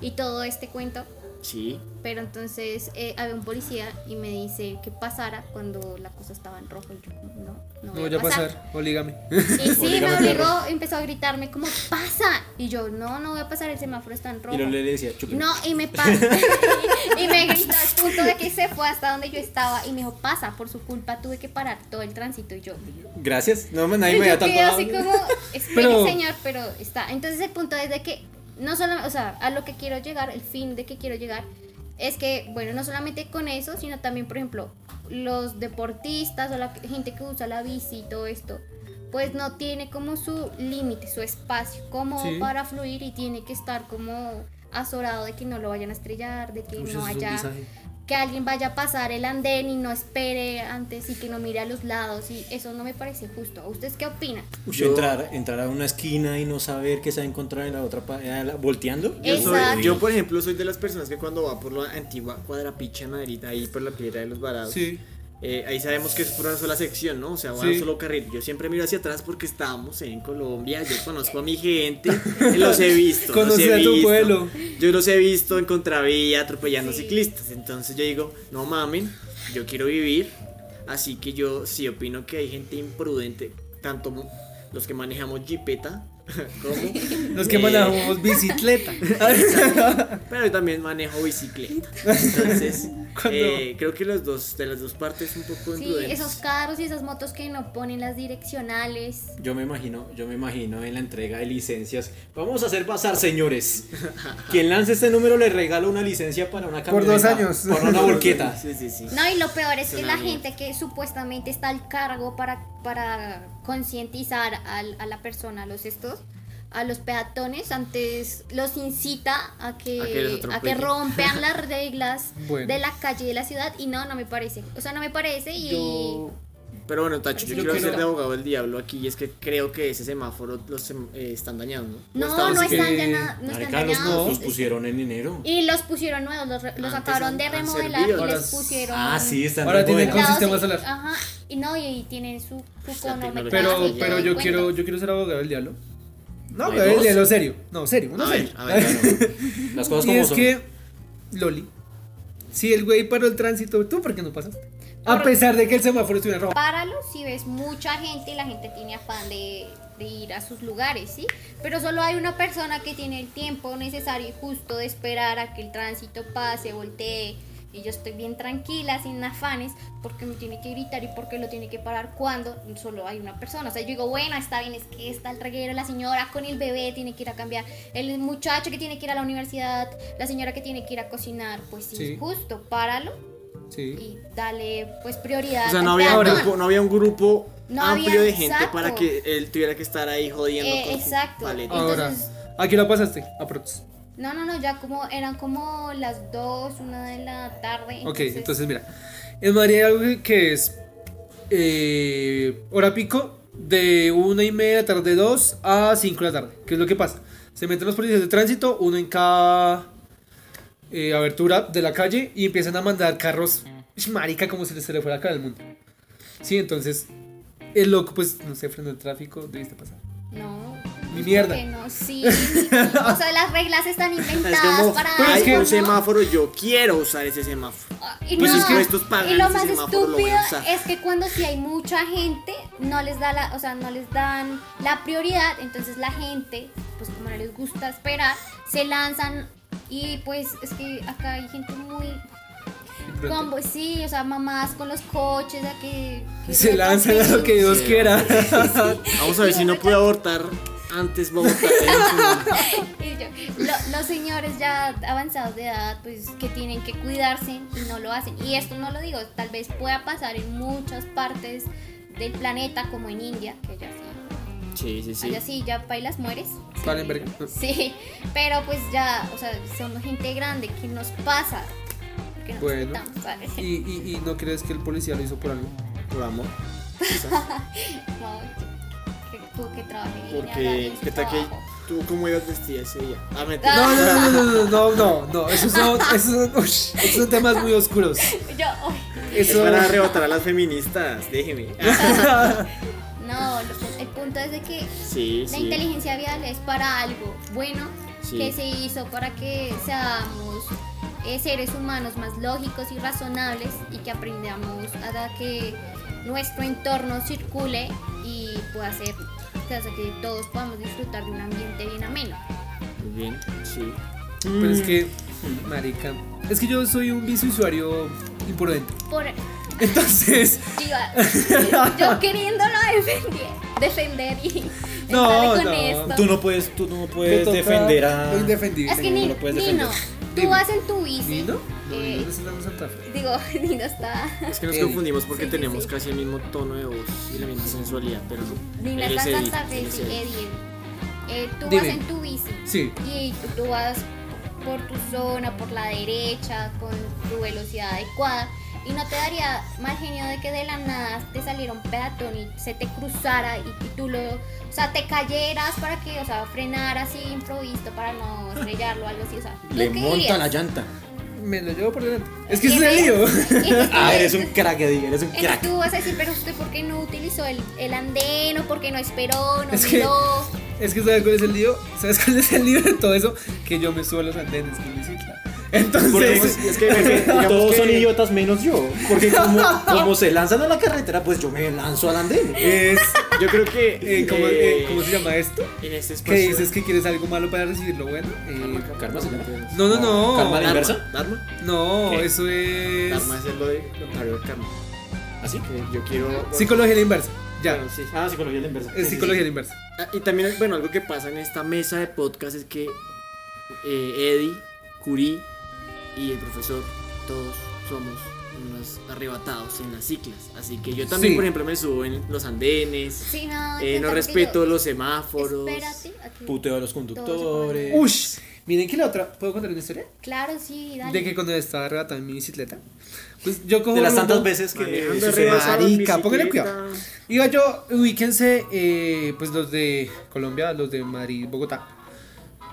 y todo este cuento. Sí. Pero entonces eh, había un policía y me dice que pasara cuando la cosa estaba en rojo. Y yo, no, no No voy voy a pasar. pasar, olígame. Y sí, me Olígame, obligó, empezó a gritarme como, pasa. Y yo, no, no voy a pasar, el semáforo está en rojo. Y le decía, chupi. No, y me pasa. y me gritó al punto de que se fue hasta donde yo estaba y me dijo, pasa, por su culpa tuve que parar todo el tránsito. Y yo, Gracias. No, nadie me quedé tanto. así como, espere Pero- señor, pero está. Entonces el punto es de que, no solo, o sea, a lo que quiero llegar, el fin de que quiero llegar, es que, bueno, no solamente con eso, sino también, por ejemplo, los deportistas o la gente que usa la bici y todo esto, pues no tiene como su límite, su espacio, como Sí. para fluir y tiene que estar como azorado de que no lo vayan a estrellar, de que Uy, no haya. Que alguien vaya a pasar el andén y no espere antes y que no mire a los lados y eso no me parece justo. ¿Ustedes qué opinan? Yo- entrar, entrar a una esquina y no saber qué se va a encontrar en la otra volteando. Yo, soy- Exacto. yo, por ejemplo, soy de las personas que cuando va por la antigua cuadrapicha en Madrid, ahí por la piedra de los varados, Sí. Eh, ahí sabemos que es por una sola sección, ¿no? O sea, va Sí. un solo carril. Yo siempre miro hacia atrás porque estamos en Colombia, yo conozco a mi gente, los he visto. los Conocí he a tu visto. pueblo. Yo los he visto en contravía atropellando ciclistas. Entonces yo digo, no mamen, yo quiero vivir. Así que yo sí opino que hay gente imprudente, tanto los que manejamos jipeta como Los que eh, manejamos bicicleta. Pero yo también manejo bicicleta. Entonces, eh, creo que los dos, de las dos partes un poco Sí, imprudentes. esos carros y esas motos que no ponen las direccionales. Yo me imagino, yo me imagino en la entrega de licencias. Vamos a hacer pasar, señores. Quien lance este número le regala una licencia para una Por dos camioneta, años. Para una volqueta. Sí, sí, sí. No, y lo peor es que la bien. gente que supuestamente está al cargo para, para concientizar al- a, la persona, a los estos, a los peatones, antes los incita a que, A que a rompan las reglas Bueno. de la calle y de la ciudad y no, no me parece. O sea, no me parece y... Yo. Pero bueno, Tacho, yo Yo quiero ser de abogado del diablo aquí y es que creo que ese semáforo los em- eh, están dañando. No, no que- están, llana- no están dañados. los pusieron en enero. Y los pusieron nuevos, los, re- los acabaron han- de remodelar servido. y Ahora les pusieron... Ah, sí, están Ahora tienen con sistema y- solar. Ajá, y no, y, y tienen su, tecnología. y Pero, pero el yo quiero, yo quiero ser abogado del diablo. No, ¿No del dos? diablo serio. No, serio, uno A serio. ver, a ver, claro. Las cosas y como es son. que, Loli, si el güey paró el tránsito, ¿tú por qué no pasaste? A pesar de que el semáforo estuviera rojo. Páralo si ves mucha gente y la gente tiene afán de, de ir a sus lugares, ¿sí? Pero solo hay una persona que tiene el tiempo necesario y justo de esperar a que el tránsito pase, voltee. Y yo estoy bien tranquila, sin afanes, porque me tiene que gritar y porque lo tiene que parar cuando solo hay una persona. O sea, yo digo, bueno, está bien, es que está el reguero, la señora con el bebé tiene que ir a cambiar, el muchacho que tiene que ir a la universidad, la señora que tiene que ir a cocinar. Pues sí, Sí. justo, páralo Sí. y dale pues prioridad. O sea, no había, un grupo, no había un grupo No amplio había- de gente exacto. para que él tuviera que estar ahí jodiendo Eh, con exacto. Ahora, Entonces- ¿a qué lo pasaste? A Prox. No, no, no, ya como eran como las 2, una de la tarde. Ok, entonces mira. En Madrid hay algo que es eh, hora pico de una y media de la tarde 2 a 5 de la tarde. ¿Qué es lo que pasa? Se meten los policías de tránsito, uno en cada eh, abertura de la calle y empiezan a mandar carros marica como si se le fuera a acabar el mundo. Sí, entonces el loco pues no sé, freno el tráfico, debiste pasar. No. Mi mierda. que no, sí. O sea, las reglas están Es inventadas como, para Pero es hay que- un ¿no? semáforo, yo quiero usar ese semáforo. Ah, Y, Pues no, sus impuestos pagan y lo más lo estúpido usar. es que cuando si hay mucha gente no les da la, o sea, no les dan la prioridad, entonces la gente, pues como no les gusta esperar, se lanzan y pues es que acá hay gente muy combo, sí, o sea, mamás con los coches, a que, que Se lanzan a lo que Dios Sí. quiera. Vamos a ver si no puedo abortar antes Bogotá. Y yo, lo- los señores ya avanzados de edad, pues que tienen que cuidarse y no lo hacen. Y esto no lo digo, tal vez pueda pasar en muchas partes del planeta, como en India, que ya sí, Sí, sí, sí. sí, ya bailas mueres. Valen verga. Sí, pero pues ya, o sea, somos gente grande, ¿qué nos pasa? Que nos Bueno. ¿Y, y, y no crees que el policía lo hizo por algo? Por amor. No, que tú que trabajes Porque, ¿qué tal que tú cómo ibas vestida ese día? Ah, mentira. No, no, no, no, no, no, no, no, esos son, esos son, esos son temas muy oscuros. Yo, Es Eso, para arrebatar a las feministas, déjeme. no, el punto es de que Sí, La sí. inteligencia vial es para algo bueno Sí. que se hizo para que seamos eh, seres humanos más lógicos y razonables y que aprendamos a que nuestro entorno circule y pueda ser que hace que todos podamos disfrutar de un ambiente bien ameno. Muy bien, sí. pero es que, marica, es que yo soy un viceusuario imprudente. Por Entonces, yo, yo queriéndolo defender, defender y No, estar con no, esto. Tú no puedes, tú no puedes toca defender a. es que no ni, lo puedes Nino, defender. Tú vas en tu bici. ¿Nino? No, eh, Nino está en Santa Fe. Digo, Nino está. Es que nos confundimos porque Sí, tenemos sí. casi el mismo tono de voz y la misma sensualidad, pero no. Nino está es en Santa Fe, sí, Eddie. Eh, tú Dime. vas en tu bici. Sí. Y tú, tú vas por tu zona, por la derecha, con tu velocidad adecuada. Y no te daría mal genio de que de la nada te saliera un peatón y se te cruzara y, y tú lo. O sea, te cayeras para que, o sea, frenaras así improvisto para no estrellarlo o algo así. O sea, ¿tú Le qué monta dirías? la llanta. Me lo llevo por delante. Es que ¿Qué ese es el lío. Ah, eres un crack, Eddie, eres un crack. tú vas a decir, pero usted, ¿por qué no utilizó el, el andén o por qué no esperó, no Es que-? Es que ¿sabes cuál es el lío? ¿Sabes cuál es el lío de todo eso? Que yo me subo a los andenes con mi cicla. Entonces, Porque es que, todos que- son idiotas menos yo. Porque como, como se lanzan a la carretera, pues yo me lanzo al andén. es. Yo creo que. eh, ¿cómo, eh, eh, ¿Cómo se llama esto? En este ¿Qué espacio. dices que quieres algo malo para recibir lo bueno? Eh, Karma se llama. no, no, no. Karma inversa. Dharma. No, ¿Qué? eso es. Dharma es lo de lo karma. ¿Así? Que yo quiero. Psicología a la inversa. Ya. Bueno, sí. Ah, psicología la inversa. Es psicología la inversa. Ah, Y también, bueno, algo que pasa en esta mesa de podcast es que eh, Eddie, Curí y el profesor, todos somos unos arrebatados en las ciclas. Así que yo también, Sí. por ejemplo, me subo en los andenes, Sí, no, eh, no respeto los semáforos. Espérate. aquí. Puteo a los conductores. Ush. Miren que la otra. ¿Puedo contar una historia? Claro, sí, dale. De que cuando estaba arrebatado en mi bicicleta. Pues yo cojo. De las tantas veces que en Marica, póngale bicicleta. cuidado. Iba yo, ubíquense, eh, pues los de Colombia, los de Madrid, Bogotá.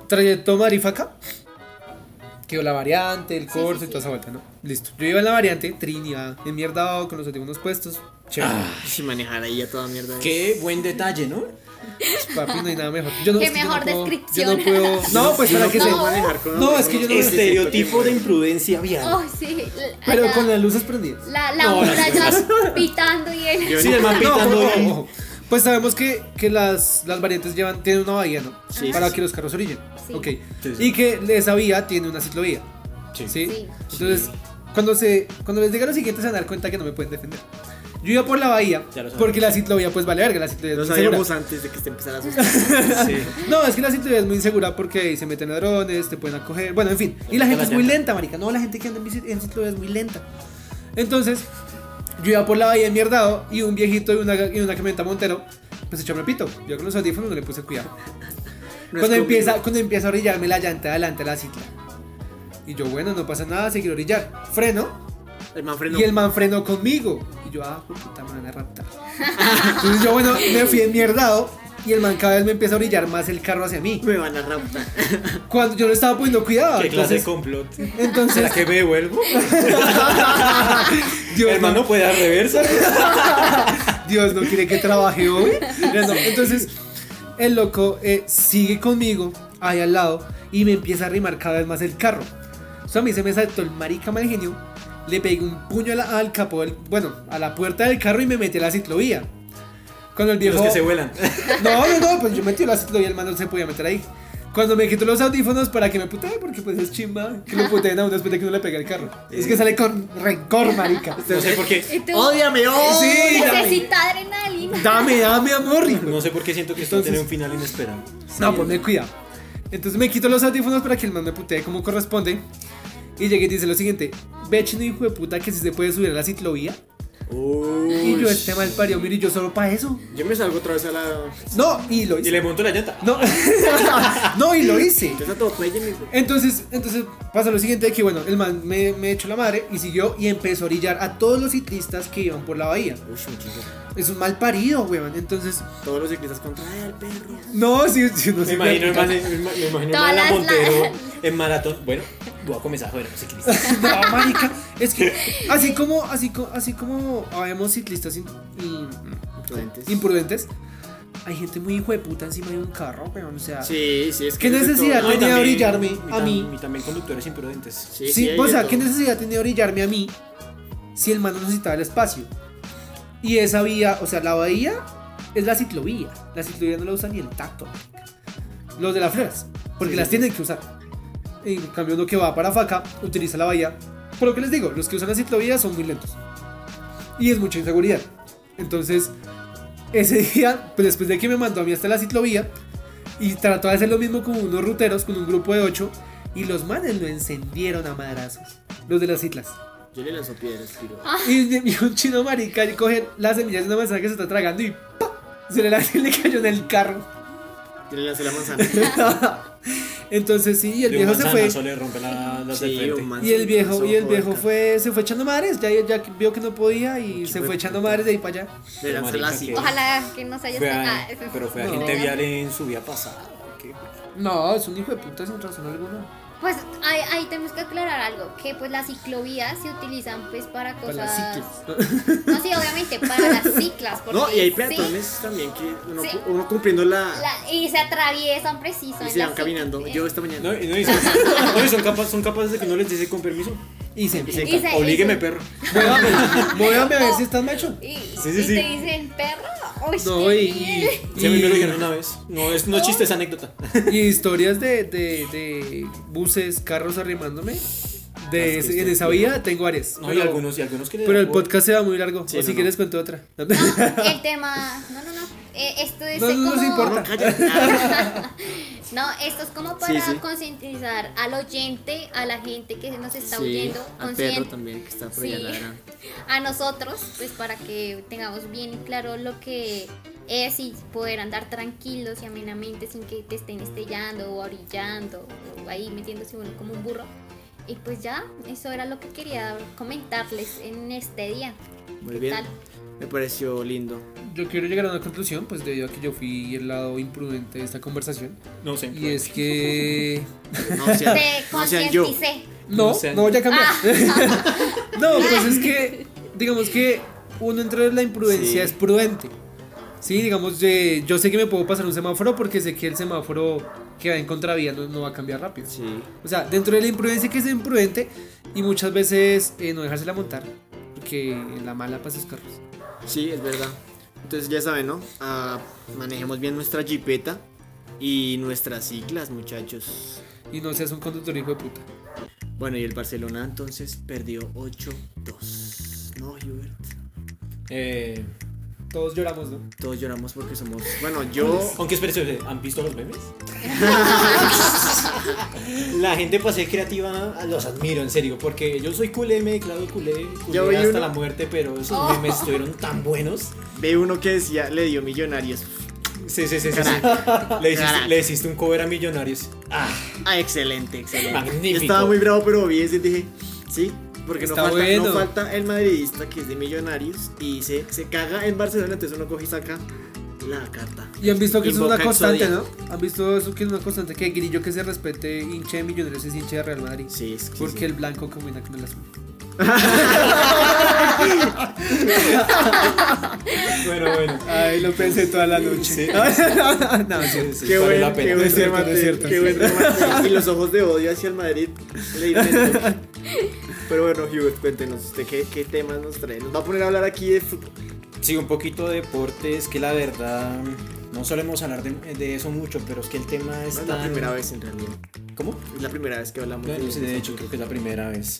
Trayecto Madrid-Faca. Quedó la variante, el corso sí, y toda sí. esa vuelta, ¿no? Listo. Yo iba en la variante, Trinidad, enmierdado, con los audífonos puestos. Chévere. Si manejar ahí a toda mierda. Qué buen detalle, ¿no? Papi, no hay nada mejor. Yo no, Qué yo mejor no puedo- descripción. Yo no puedo. No, pues para no que se. manejar con No, es que yo no- Estereotipo de imprudencia vial. Oh, sí. la- Pero la- con las luces prendidas. La, la No, pitando y él. Yo Sí, el man No, pitando ojo, y- ojo. Pues sabemos que, que las, las variantes llevan, tienen una bahía, ¿no? Sí, Para sí, que los carros orillen. Sí. Ok. Sí, sí. Y que esa vía tiene una ciclovía. Sí. ¿Sí? Sí. Entonces, cuando se cuando les diga lo siguiente se van a dar cuenta que no me pueden defender. Yo iba por la bahía porque la ciclovía pues vale verga, la ciclovía es Lo muy segura. sabíamos antes de que se empezara a asustar. Sí. No, es que la ciclovía es muy insegura porque ahí se meten ladrones, te pueden acoger, bueno, en fin. Y la gente la es muy lenta, marica. No, la gente que anda en, en ciclovía es muy lenta. Entonces, yo iba por la bahía enmierdado y un viejito y una, y una camioneta montero, pues echó repito. Yo con los audífonos no le puse cuidado. No cuando, empieza, cuando empieza a orillarme la llanta adelante de la cicla. Y yo, bueno, no pasa nada, seguir orillar. Freno. El man frenó. Y el man frenó conmigo. Y yo, ah, puta, me van a raptar. Entonces yo, bueno, me fui enmierdado. Y el man cada vez me empieza a orillar más el carro hacia mí. Me van a raptar. Cuando yo no estaba poniendo cuidado. ¿Qué clase de complot? entonces ¿Será que me devuelvo? Dios, Hermano, no, puede dar reversa. Dios no quiere que trabaje hoy. No. Entonces, el loco eh, sigue conmigo ahí al lado y me empieza a rimar cada vez más el carro. O sea, a mí se me saltó el marica mal genio. Le pegué un puño a la- al capó, del, bueno, a la puerta del carro y me metí a la ciclovía. Cuando el viejo. Los que se vuelan. No, no, no, pues yo metí la ciclovía, el man no se podía meter ahí. Cuando me quito los audífonos para que me putee, porque pues es chimba que lo puteen a uno después de que uno le pegue el carro. Es que sale con rencor, marica. No sé por qué. Y ¡Ódiame! ¡Oh! Sí, Necesita adrenalina. Dame, dame amor. hijo. No sé por qué siento que esto va a Entonces- tener un final inesperado. No, ponme cuidado. Entonces me quito los audífonos para que el man me putee como corresponde. Y llegué y dice lo siguiente: Ve, chino hijo de puta, que si se puede subir a la ciclovía. Y yo, este mal parió, mire, yo solo para eso. Yo me salgo otra vez a la. No, y lo Y hice. le monto la llanta. No, no, y lo hice. Entonces, entonces pasa lo siguiente: que bueno, el man me, me echó la madre y siguió y empezó a orillar a todos los ciclistas que iban por la bahía. Uy. Es un mal parido, weón. Entonces, Todos los ciclistas contra el perro. no, sí, sí, no Me sé. imagino, man- me ima- me imagino el man las- Montero en maratón. Bueno, voy a comenzar a joder a los ciclistas. No, marica, es que así como, así como, así como habemos ciclistas in- in- Imprudentes. imprudentes, hay gente muy hijo de puta encima de un carro, weón, o sea, Sí, sí, es ¿Qué que. de necesidad todo. tenía de también- orillarme a mí? Y también conductores imprudentes. Sí, sí, o sea. ¿qué necesidad tenía de orillarme a mí si el man no necesitaba el espacio? Y esa vía, o sea, la bahía es la ciclovía, la ciclovía no la usa ni el tacto, los de las flores, porque Sí, las sí, tienen que usar. En cambio, uno que va para Faca utiliza la bahía. Por lo que les digo, los que usan la ciclovía son muy lentos. Y es mucha inseguridad. Entonces, ese día, pues después de que me mandó a mí hasta la ciclovía, y trató de hacer lo mismo con unos ruteros, con un grupo de ocho, Y los manes lo encendieron a madrazos. Los de las islas. Yo le lanzo piedras, tiro. Y, y un chino marica y coge las semillas de una manzana que se está tragando y ¡pa! Se le, lanza y le cayó en el carro. Yo le lancé la manzana. Entonces sí, y el De viejo se fue. le rompe la, Sí, Y el viejo, y el viejo fue, se fue echando madres, ya, ya vio que no podía y se fue echando madres de ahí para allá. Marica, la que- silla. Ojalá que no se haya Fue a- ah, eso es- pero fue a No. gente vial en su vida pasada. ¿qué? No, es un hijo de puta sin razón alguna. Pues ahí, ahí tenemos que aclarar algo, que pues las ciclovías se utilizan pues para Para cosas... las ciclas. No, sí, obviamente, para las ciclas. Porque, No, y hay sí, peatones también que uno, Sí. uno cumpliendo la. la- y se atraviesan preciso. y se van caminando. ciclas. Yo esta mañana. No, y no, y son, no, y son, capa- son capaces de que no les dice con permiso. Y se se- Oblígueme, perro. Muévame, muévame a ver si estás macho. Y, Sí, sí, y sí. te dicen perro. Uy, No, y, bien. y, Sí, a mí me lo dijeron una vez. No, es, no es chiste, es anécdota. y historias de, de, de buses, carros arrimándome. De, es esa vía tengo varias. No, y pero, algunos, y algunos que pero el por- podcast se va muy largo. Sí, o no, si no. quieres cuento otra. No, el tema. No, no, no. Eh, esto es No, no como. importa. No, esto es como para sí. concientizar al oyente, a la gente que nos está Sí, oyendo, al perro también que está por Sí. allá a nosotros, pues para que tengamos bien claro lo que es y poder andar tranquilos y amenamente sin que te estén estrellando o orillando o ahí metiéndose uno como un burro. Y pues ya, eso era lo que quería comentarles en este día. Muy ¿Qué bien. tal? Me pareció lindo. Yo quiero llegar a una conclusión, pues debido a que yo fui el lado imprudente de esta conversación. No sé. Y es que. No sean, Te no sean yo. concienticé. No, No sean- no, ya cambió. Ah. no, pues es que, digamos que uno entre la imprudencia Sí. es prudente. Sí, digamos, eh, yo sé que me puedo pasar un semáforo porque sé que el semáforo que va en contravía no, no va a cambiar rápido. Sí. O sea, dentro de la imprudencia que es imprudente y muchas veces eh, no dejársela montar, porque la mala para sus carros. Sí, es verdad. Entonces ya saben, ¿no? Ah, manejemos bien nuestra jipeta y nuestras ciclas, muchachos. Y no seas un conductor hijo de puta. Bueno, y el Barcelona entonces perdió 8-2. No, Hubert. Eh, Todos lloramos, ¿no? Todos lloramos porque somos. Bueno, yo. aunque espérense, ¿han visto los memes? La gente pasé creativa los admiro, en serio, porque yo soy culé, me declaro culé, culé Yo vi hasta uno- la muerte, pero esos Oh. memes estuvieron tan buenos. Ve uno que decía, le dio millonarios. Sí, sí, sí, sí. sí. Le, hiciste, Caraca. le hiciste un cover a Millonarios. Ah, Ah, excelente, excelente. Magnífico. Yo estaba muy bravo, pero vi ese y dije, sí, porque no falta, bueno. no falta el madridista que es de millonarios y se, se caga en Barcelona, entonces uno coge y saca la carta. Y han visto que eso es una Invoca constante. ¿no? Han visto eso que es una constante, que Grillo que se respete hincha de millonarios es hincha de Real Madrid. Sí, es que Porque sí. el blanco combina con el azul. bueno, bueno. Ay, lo pensé toda la noche. Sí. no, sí, Sí, Qué vale buen, la pena. qué buen Es cierto, remate, es cierto, qué sí. buen remate. Y los ojos de odio hacia el Madrid le. Pero bueno, Hubert, cuéntenos, ¿usted qué, qué temas nos trae? Nos va a poner a hablar aquí de fútbol. Sí, un poquito de deportes, que la verdad no solemos hablar de, de eso mucho, pero es que el tema es Es la primera vez en realidad. ¿Cómo? Es la primera vez que hablamos Bueno, de sí, de hecho, creo que es la primera vez.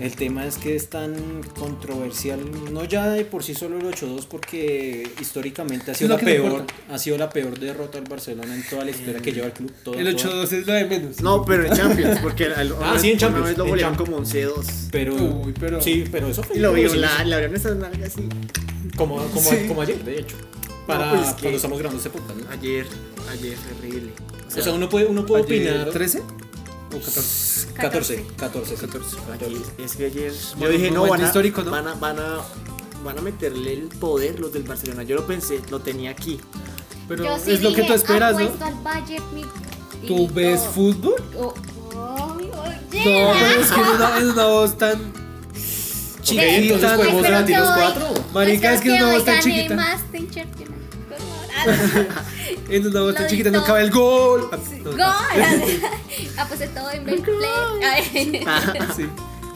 El tema es que es tan controversial, no ya de por sí solo el 8-2, porque históricamente ha sido, la peor, ha sido la peor derrota del Barcelona en toda la historia que lleva el club. Todo, El todo. 8-2 es lo de menos. No, pero en Champions, porque Ah, sí, en Champions, Una vez lo en golearon Champions. como 11-2. Pero, Uy, pero- sí, pero eso fue Y lo como vio, si- la, le abrieron esas nalgas así. como, como, Sí. como ayer, de hecho. Para pues es que- cuando estamos grabando este podcast. ¿no? Ayer, ayer, terrible. O sea, uno puede, uno puede Ayer, opinar. ¿13 o 14? 14, 14, 14. Aquí, es que ayer yo dije, no, van a, histórico, ¿no? van a, van a, van a meterle el poder los del Barcelona. Yo lo pensé, lo tenía aquí. Pero Yo sí es lo que dije, tú esperas, ¿no? al mi- ¿Tú ves fútbol? Oh, ay, oye. No, pero es que en una, en una voz tan chiquita. entonces tan- podemos debatir que los cuatro. Marica, es que espero no hoy está gane chiquita. Ah, En una Lo chiquita no cabe el gol. Ah, sí, no, Gol. no. Ah, pues todo en Betplay. Ay. Sí.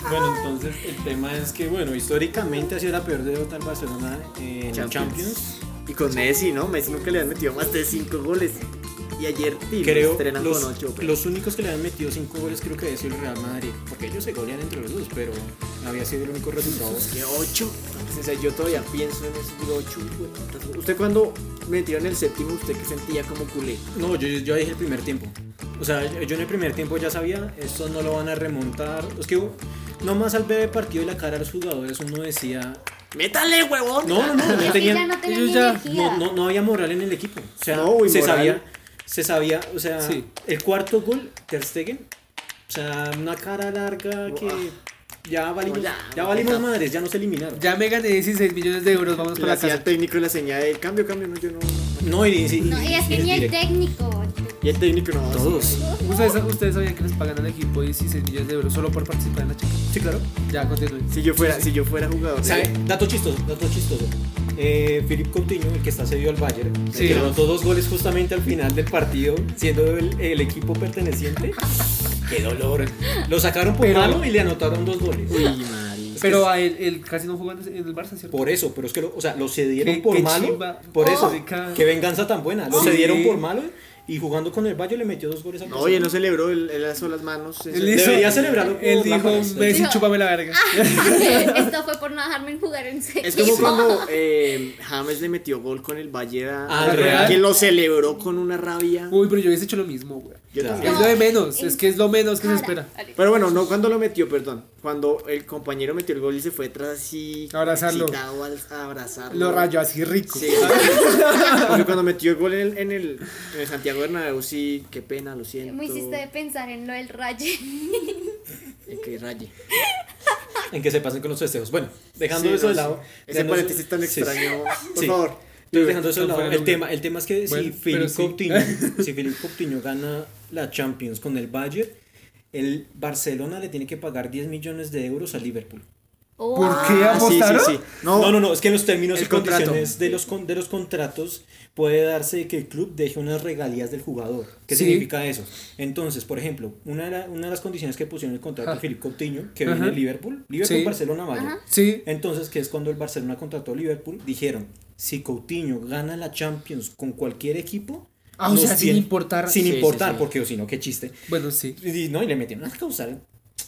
Bueno, entonces el tema es que, bueno, históricamente ha sido la peor derrota del Barcelona en Champions. Champions. Y con Messi, ¿no? Messi nunca le han metido más de 5 goles. Y ayer sí, Creo estrenan los, con 8. los únicos que le han metido 5 goles creo que había sido el Real Madrid. Porque ellos se golean entre los dos, pero había sido el único resultado. que 8. O sea, yo todavía pienso en. Digo, 8. ¿Usted cuando metió en el séptimo, usted que sentía como culé? No, yo, yo dije el primer tiempo. O sea, yo en el primer tiempo ya sabía, esto no lo van a remontar. Es que nomás al ver el partido y la cara de los jugadores uno decía, ¡Métale, huevón! no, no, no, no Es tenían, ya no tenían ya- no, no, no había moral en el equipo. O sea, se moral. sabía, se sabía, o sea, Sí. el cuarto gol, Ter Stegen, o sea, una cara larga que ya valimos, No, ya, ya, valimos no. madres, ya nos eliminaron. Ya me gané 16 millones de euros, vamos para la casa. al técnico la señal de cambio, cambio, no, yo no. No, y, y- No, y es que ni el técnico. Y el técnico no. Todos. ¿Ustedes, ustedes sabían que les pagan al equipo 16 millones de euros solo por participar en la chica. Sí, claro. Ya, continúen. Si yo fuera, si yo fuera jugador. de- ¿Sabe? Dato chistoso, dato chistoso. Eh, Philippe Coutinho, el que está cedido al Bayern, Sí. que anotó dos goles justamente al final del partido, siendo el, el equipo perteneciente. ¡Qué dolor! Lo sacaron por Pero- malo y le anotaron dos goles. Uy. Pero a él, él casi no jugó en el Barça, ¿cierto? Por eso, pero es que lo, o sea, lo cedieron Qué- por qué malo. chimba. Por Oh. eso, qué venganza tan buena. Lo Sí. cedieron por malo y jugando con el Bayern le metió dos goles al No, oye, no celebró, él, él alzó las manos. Él hizo- Debería celebrarlo Él dijo. Messi, chúpame la verga. Esto fue por no dejarme jugar en serio. Es como cuando eh, James le metió gol con el Bayern a- Al al Real. Real, que lo celebró con una rabia. Uy, pero yo hubiese hecho lo mismo, güey. Yo Claro. también. Es lo de menos, es que es lo menos que se espera. Pero bueno, no cuando lo metió, perdón. Cuando el compañero metió el gol y se fue atrás así. Abrazarlo. al- a abrazarlo. Lo rayo así rico. Sí. Porque cuando metió el gol en el, en el, en el Santiago Bernabéu, sí, qué pena, lo siento. Me hiciste de pensar en lo del raye. Eh, que raye. En que se pasen con los festejos. Bueno, dejando Sí, eso de no, lado. Ese paréntesis tan sí. extraño. Por Sí. favor. Entonces, dejando eso de lado, el tema, el tema es que Bueno, si sí. Coutinho, si Philippe Coutinho gana la Champions con el Bayern, el Barcelona le tiene que pagar 10 millones de euros al Liverpool. ¿Por qué Ah, sí, sí, apostaron? sí. No, no, no, es que en los términos y condiciones contrato. de los, con- de los contratos puede darse que el club deje unas regalías del jugador. ¿Qué Sí. significa eso? Entonces, por ejemplo, una de, la- una de las condiciones que pusieron en el contrato de Ajá. Philippe Coutinho, que Ajá. viene de Liverpool, Liverpool, Sí. Barcelona, Bayern. Sí. Entonces, que es cuando el Barcelona contrató a Liverpool, dijeron, si Coutinho gana la Champions con cualquier equipo, Ah, o sea, sin importar. Sin Sí, importar, sí. porque o si no, qué chiste. Bueno, sí. Y, no, y le metieron una causal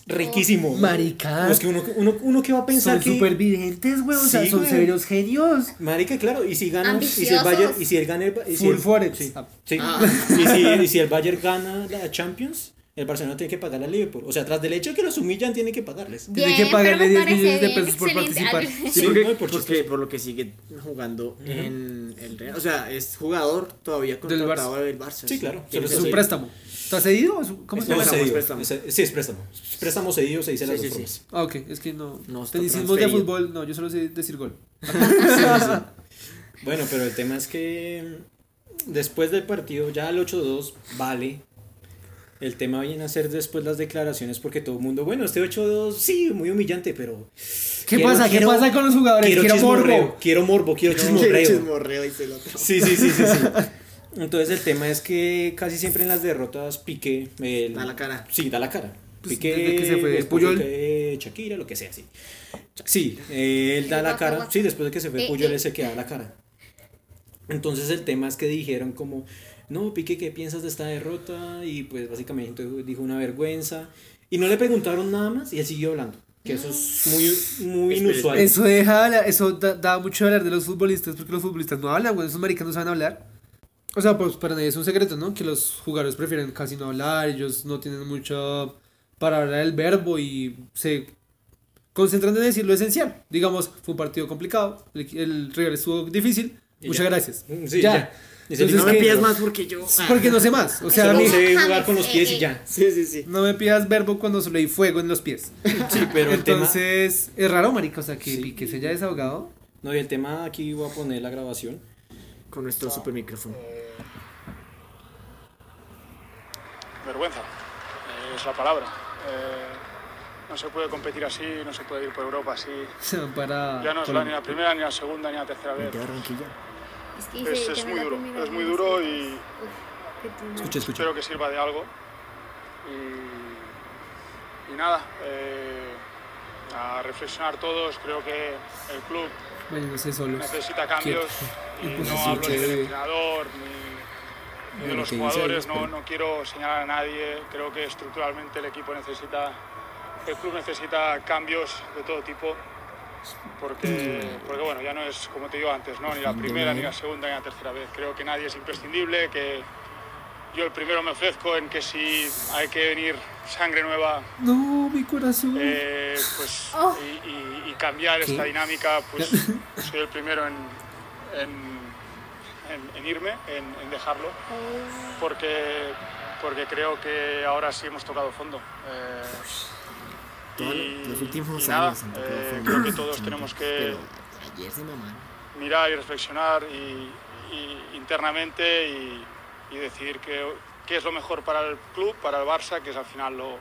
riquísimo. Marica. Pues que uno, uno, uno que va a pensar Son que... supervidentes, güey. O sea, Sí, son güey. severos genios. Marica, claro, y si gana, y si el Ambiciosos. Bayern, y si él gana, el, y si Full el- Forex. sí, Ah. sí. Ah. Y, si, y si el Bayern gana la Champions, el Barcelona tiene que pagarle al Liverpool. O sea, tras del hecho de que los humillan, tiene que pagarles. Tiene que pagarle 10 millones de pesos por participar. Sí, Sí, porque, no, por porque por lo que sigue jugando en el Real. O sea, es jugador todavía Del contratado del Barça. Sí, claro. Tiene Es un préstamo. ¿Está cedido? ¿Cómo se No, llama? es préstamo. Es- sí, es préstamo. Préstamo cedido se dice Sí, las sí, dos sí. formas. Ah, ok. Es que no. No Tecnicismos de fútbol, no. Yo solo sé decir gol. Bueno, pero el tema es que después del partido, ya al 8-2, vale. El tema viene a ser después las declaraciones porque todo el mundo, bueno, este 8-2, sí, muy humillante, pero... ¿Qué quiero- pasa? ¿Qué quiero- pasa con los jugadores? Quiero, Quiero morbo. quiero morbo, quiero chismorreo. chismorreo, dice el otro. Sí, sí, sí, sí, sí. Entonces el tema es que casi siempre en las derrotas Piqué... el- Da la cara. Sí, da la cara. Pues, Piqué, desde que se fue después Puyol. de que Shakira, lo que sea, sí. Sí, eh, él da la cara. Sí, después de que se fue Eh, Puyol, eh. él se queda la cara. Entonces el tema es que dijeron como, no, Piqué, ¿qué piensas de esta derrota? Y pues básicamente dijo una vergüenza. Y no le preguntaron nada más y él siguió hablando. Que eso es muy, muy inusual. Eso deja, hablar- eso da, da mucho hablar de los futbolistas porque los futbolistas no hablan, güey. Esos maricas no saben hablar. O sea, pues para nadie es un secreto, ¿no? Que los jugadores prefieren casi no hablar, ellos no tienen mucho para hablar el verbo y se concentran en decir lo esencial. Digamos, fue un partido complicado, el, el rival estuvo difícil. Y Muchas ya. gracias. Sí, ya. ya. Se Entonces, No me pidas más porque yo. ah. Porque no sé más. O sea, a mí, sé jugar con los eh, pies y eh. ya. Sí, sí, sí. no me pidas verbo cuando solo hay fuego en los pies. Sí, pero el tema... Entonces, es raro, marica. O sea, que, Sí. que se haya desahogado. No, y el tema aquí voy a poner la grabación. Con nuestro super micrófono. vergüenza, eh, es la palabra. Eh, no se puede competir así, no se puede ir por Europa así. Se van para. Ya no es la, ni la primera, ni la segunda, ni la tercera vez. Es, que Es, que muy duro, es muy duro y qué. Escucha, escucha. espero que sirva de algo. Y, y nada, eh, a reflexionar todos, creo que el club Bueno, no sé solos. necesita cambios y Pues no hablo ni del entrenador ni, ni de los jugadores, no, no quiero señalar a nadie, creo que estructuralmente el equipo necesita, el club necesita cambios de todo tipo, porque, porque bueno, ya no es como te digo antes, ¿no? ni la primera, ni la segunda, ni la tercera vez, creo que nadie es imprescindible, que, yo el primero me ofrezco en que si hay que venir sangre nueva No, mi corazón. eh, pues, Oh. y, y- y cambiar esta dinámica, pues soy el primero en, en- en- en irme, en, en dejarlo, porque, porque creo que ahora sí hemos tocado fondo. Eh, Todos los últimos y nada, años tocado eh, creo que todos tenemos que mirar y reflexionar y, y internamente y, y decidir qué, qué es lo mejor para el club, para el Barça, que es al final lo,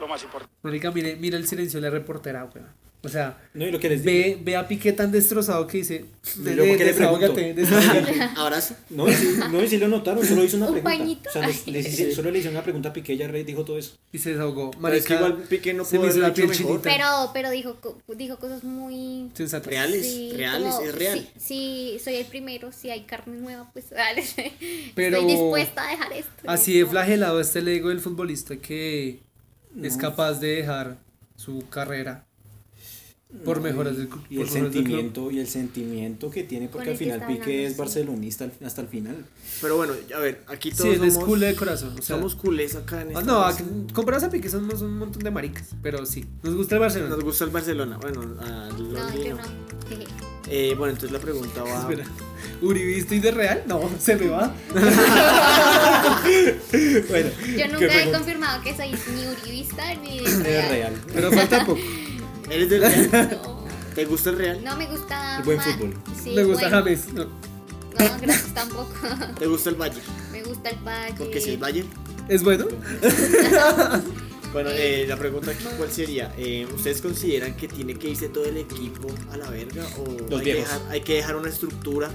lo más importante. Marica, mire, mira el silencio de la reportera, weón. O sea, No, y lo que les ve, ve a Piqué tan destrozado que dice. Y luego, ¿qué le pregunto? desahógate, desahógate. Abrazo. No, y sí, no, y sí lo notaron, solo hizo una ¿Un pregunta. pañito? O sea, les- les hice- solo le hice una pregunta a Piqué, ella re- dijo todo eso. y se desahogó. Pero es que Marica, igual Piqué no pudo hizo la piel. Pero, pero dijo, dijo cosas muy... Sensatas. Reales, Sí, reales, como, es real. Sí, sí, soy el primero, si hay carne nueva, pues dale. Pero Estoy dispuesta a dejar esto. Así de ¿no? flagelado está el ego del futbolista que es capaz de dejar su carrera por mejoras club. Y el sentimiento, y el sentimiento que tiene, porque al final hablando, es sí. barcelonista hasta el final. Pero bueno, a ver, aquí Sí, todos es somos, culé de corazón. O sea, somos culés acá en ah, esta no, aquí- comparados a Piqué somos un montón de maricas. Pero sí, nos gusta el Barcelona. Nos gusta el Barcelona. Bueno, a No, yo no. Eh, bueno, entonces la pregunta va. Espera, ¿Uribista y de Real? No, se me va. Bueno, Yo ¿qué nunca he confirmado que soy ni uribista ni de Es real. real. Pero falta poco. ¿Eres del Real? No, ¿Te gusta el Real? no me gusta. El buen ma- fútbol. Sí, Me gusta bueno. James. No. No, gracias tampoco. ¿Te gusta el Bayern? me gusta el Valle. Porque si el Bayern. ¿Es bueno? Bueno, eh, la pregunta aquí cuál sería, eh, ¿ustedes consideran que tiene que irse todo el equipo a la verga o Los hay, que viejos. dejar, hay que dejar una estructura?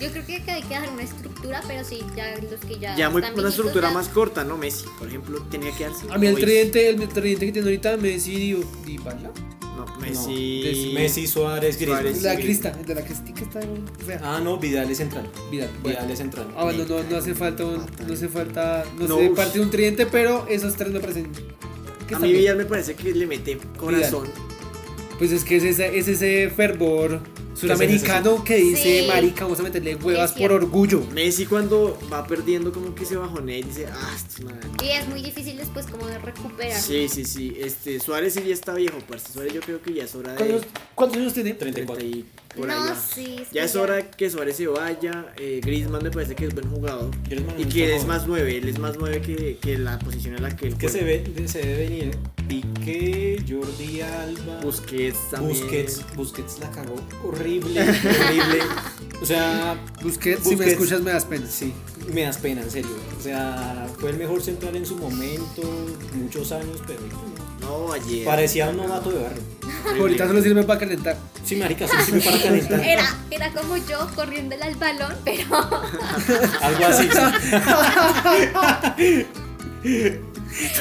Yo creo que hay que dejar una estructura, pero sí, ya los que ya. Ya muy, están una viejitos estructura ya- más corta, ¿no? Messi, por ejemplo, tenía que darse. A mí el tridente, el tridente que tiene ahorita Messi y Dybala. No, Messi. Messi, Suárez, Griezmann. La crista, el de la cristica está fea. Ah, no, Vidal es central. Vidal. Vidal es central. Ah, bueno, no, no hace falta un, no hace falta, no, No, uf. parte de un tridente, pero esos tres me parecen A mí. Villar me parece que le mete corazón. Pues es que es ese, es ese fervor suramericano que dice, Sí. marica, vamos a meterle huevas Es por orgullo. Messi cuando va perdiendo como que se bajonea y dice, ah, este man". Y es muy difícil después como de recuperar. Sí, sí, sí. Este, Suárez sí ya está viejo, parce. Suárez yo creo que ya es hora de... ¿Cuántos, cuántos años tiene? 34. 30 y por ahí no, sí. Ya es hora que Suárez se vaya. Eh, Griezmann me parece que es buen jugador. Griezmann Y es que él es más nueve. Él es más nueve que, que la posición en la que él que se, ve, se debe venir Piqué, Jordi Alba, Busquets también. Busquets. Busquets la cagó horrible, horrible. O sea, Busquets, si me escuchas me das pena. sí, me das pena, en serio. O sea, fue el mejor central en su momento, muchos años, pero No, ayer. parecía un novato de barrio. Ahorita solo sirve para calentar. Sí, marica, solo sirve para calentar. Era, era como yo corriéndole al balón, pero Algo así.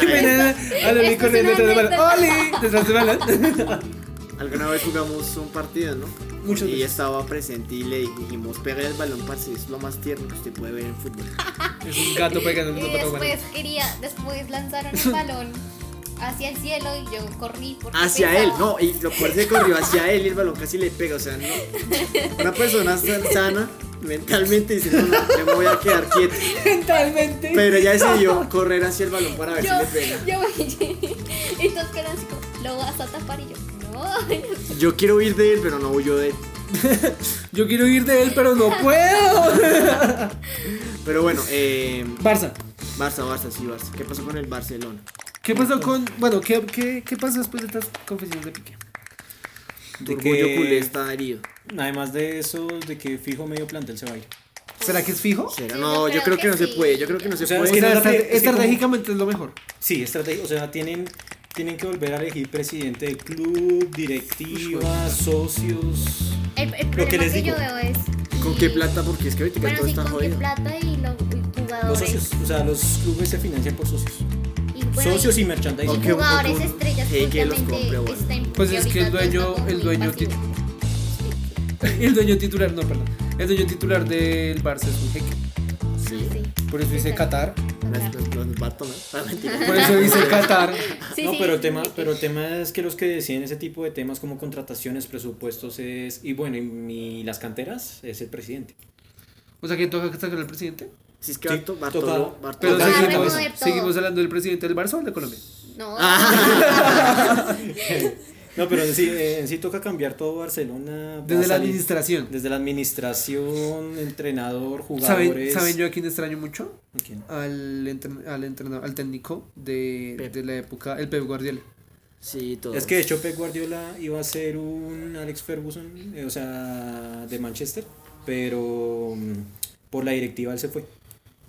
Pena. A la Esto corriendo detrás del balón. ¡Oli! Detrás del balón. Alguna vez jugamos un partido, ¿no? Muchas y veces. estaba presente y le dijimos, pega el balón, parce. Es lo más tierno que usted puede ver en fútbol. Es un gato pegando un pato después quería, después lanzaron el balón hacia el cielo y yo corrí porque Hacia pensaba- él, no, y lo cual se corrió hacia él y el balón casi le pega, o sea, no. Una persona san- sana mentalmente dice, no, no, yo me voy a quedar quieto. Mentalmente. Pero ella decidió correr hacia el balón para ver Yo, si le pega. yo, y todos quedan así como, lo vas a tapar y yo. Yo quiero huir de él, pero no huyo de él. Yo quiero ir de él, pero no puedo. Pero bueno, eh, Barça. Barça, Barça, sí, Barça. ¿Qué pasó con el Barcelona? ¿Qué pasó con. Bueno, ¿qué, qué, qué pasó después de estas confesiones de Piqué? De orgullo que- culé está herido. Además de eso, de que fijo medio plantel se va a ir. ¿Será que es fijo? No, yo creo que no se puede. Yo creo que no se O sea, puede. es que O sea, no es que como- estratégicamente es lo mejor. Sí, estrategia, o sea, tienen, tienen que volver a elegir presidente del club, directiva, socios. El, el Lo problema que que, les digo. yo veo es. ¿Con qué plata? Porque es que ahorita Bueno, todo sí, está con qué jodido. plata y los y jugadores. Los socios, o sea, los clubes se financian por socios. Y, bueno, socios y- y merchandising. Y jugadores un- estrellas que- que los compre, bueno. está en Pues es que el dueño- el dueño. El dueño titular, no, perdón. El dueño titular del Barça es un jeque. Sí. Sí. Por eso dice. Qatar. Va a tomar. Ah. Por eso dice Qatar. Sí, no, sí, pero el tema, pero el tema es que los que deciden ese tipo de temas como contrataciones, presupuestos es y bueno, y mi- las canteras es el presidente. O sea, que toca sacar al presidente. Si es que Bartolo, Pero Toca Bartolo- seguimos, hablando del presidente del Barça o de Colombia. No. No, pero en sí, eh, en sí toca cambiar todo Barcelona. Desde la administración. Desde la administración, entrenador, ¿Saben, jugadores. ¿Saben yo a quién extraño mucho? ¿A quién? Al, entren- al entrenador, al técnico de, Pep. de la época, el Pep Guardiola. Sí, todo. Es que de hecho Pep Guardiola iba a ser un Alex Ferguson, eh, o sea, de Manchester, pero mm, por la directiva él se fue.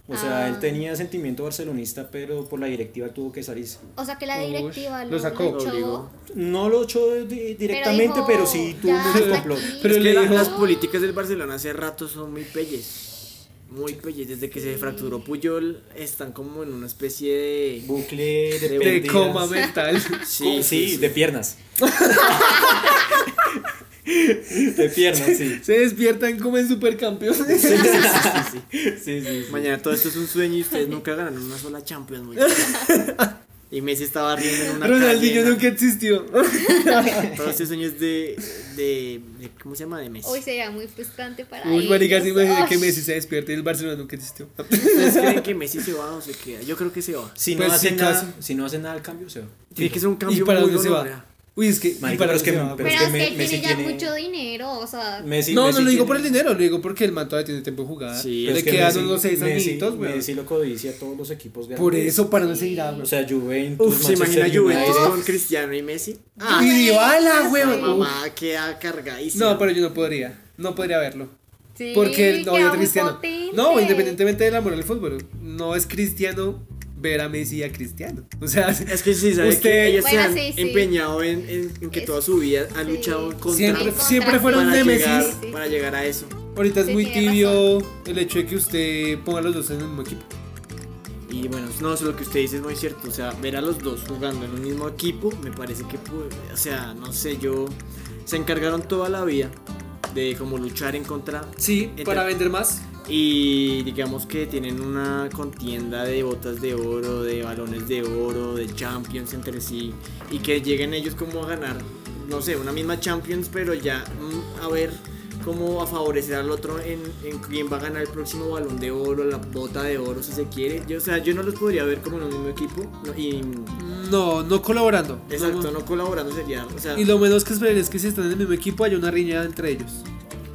O sea, Ah. él tenía sentimiento barcelonista, pero por la directiva tuvo que salirse. O sea que la Uy, directiva lo lo, sacó. lo echó. No lo echó di- directamente, dijo, pero, sí tuvo "Ya, mucho hasta complot. aquí". Pero es le que dijo- las políticas del Barcelona hace rato son muy pelles. Muy pelles. Desde que se fracturó Puyol, están como en una especie de. Bucle de, De De pérdidas. coma mental. Sí, sí, de piernas. de piernas, sí. Se despiertan como en supercampeones. Sí, sí, sí, sí. Sí, sí, sí. Mañana todo esto es un sueño y ustedes nunca ganan una sola Champions. muy Y Messi estaba riendo en una Ronaldinho calle, nunca existió. Todo este sueño es de, de, de- ¿Cómo se llama? De Messi. Hoy sería muy frustrante para Uy, marica, se ellos. imagina que. Messi se despierte y el Barcelona nunca existió. ¿Ustedes creen que Messi se va o se queda? Yo creo que se va. Si no, Pues sí, hacen nada, si no hacen nada al cambio, se va. Tiene que ser un cambio ¿Y para muy dónde se va? Uy, es que. ¿y Marica, para pero es que- pero Pero es es que que Me- él Messi tiene ya tiene- mucho dinero, o sea. Messi, No, Messi no lo digo tiene- por el dinero, lo digo porque el man todavía tiene tiempo de jugar. Sí, Pero le es que quedan Messi- unos seis añitos, weón. Messi lo codicia a todos los equipos grandes. Por eso, para no seguir a O sea, Juventus, Uf, ¿se imagina Juventus con Cristiano y Messi? Y Dybala. Uf. mamá queda cargadísima. No, pero yo no podría. No podría verlo. Sí, Porque no es muy cristiano. potente. No, independientemente del amor al fútbol. No es cristiano ver a Messi y a Cristiano. O sea, Es que sí, ¿sabes? Usted- que ellos se Bueno, han sí, sí. empeñado en, en- en que Es- toda su vida han sí. luchado contra siempre, contra- siempre fueron para llegar, Sí, sí. para llegar a eso. Ahorita es Sí, muy tibio el hecho de que usted ponga a los dos en el mismo equipo. Y bueno, no, eso lo que usted dice es muy cierto. O sea, ver a los dos jugando en un mismo equipo, me parece que, pues, o sea, no sé, yo. Se encargaron toda la vida de como luchar en contra. Sí, Entre- para vender más. Y digamos que tienen una contienda de botas de oro, de balones de oro, de Champions entre sí. Y que lleguen ellos como a ganar, no sé, una misma Champions, pero ya mm, a ver cómo a favorecer al otro en, en quién va a ganar el próximo balón de oro, la bota de oro si se quiere. Yo, o sea, yo no los podría ver como en un mismo equipo. no, y No, no colaborando. exacto, No- no colaborando sería. O sea, Y lo menos que esperaría es que si están en el mismo equipo haya una riña entre ellos.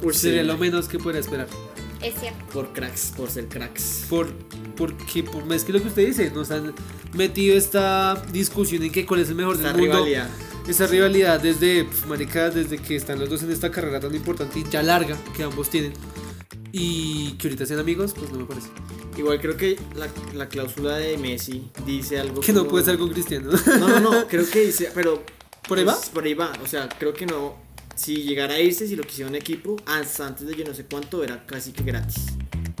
sí, Sería lo menos que podría esperar. Es cierto. por cracks, por ser cracks. Por, porque por, es que lo que usted dice, nos han metido esta discusión en que cuál es el mejor Esta del mundo. rivalidad. Esa rivalidad desde, pf, marica, desde que están los dos en esta carrera tan importante y ya larga que ambos tienen. Y que ahorita sean amigos, pues no me parece. Igual creo que la, la cláusula de Messi dice algo Que no como- puede estar con Cristiano. No, no, no, creo que dice, pero... ¿Por ahí va? pues, Por ahí va, o sea, creo que no... Si llegara a irse, si lo quisiera un equipo, hasta antes de yo no sé cuánto, era casi que gratis.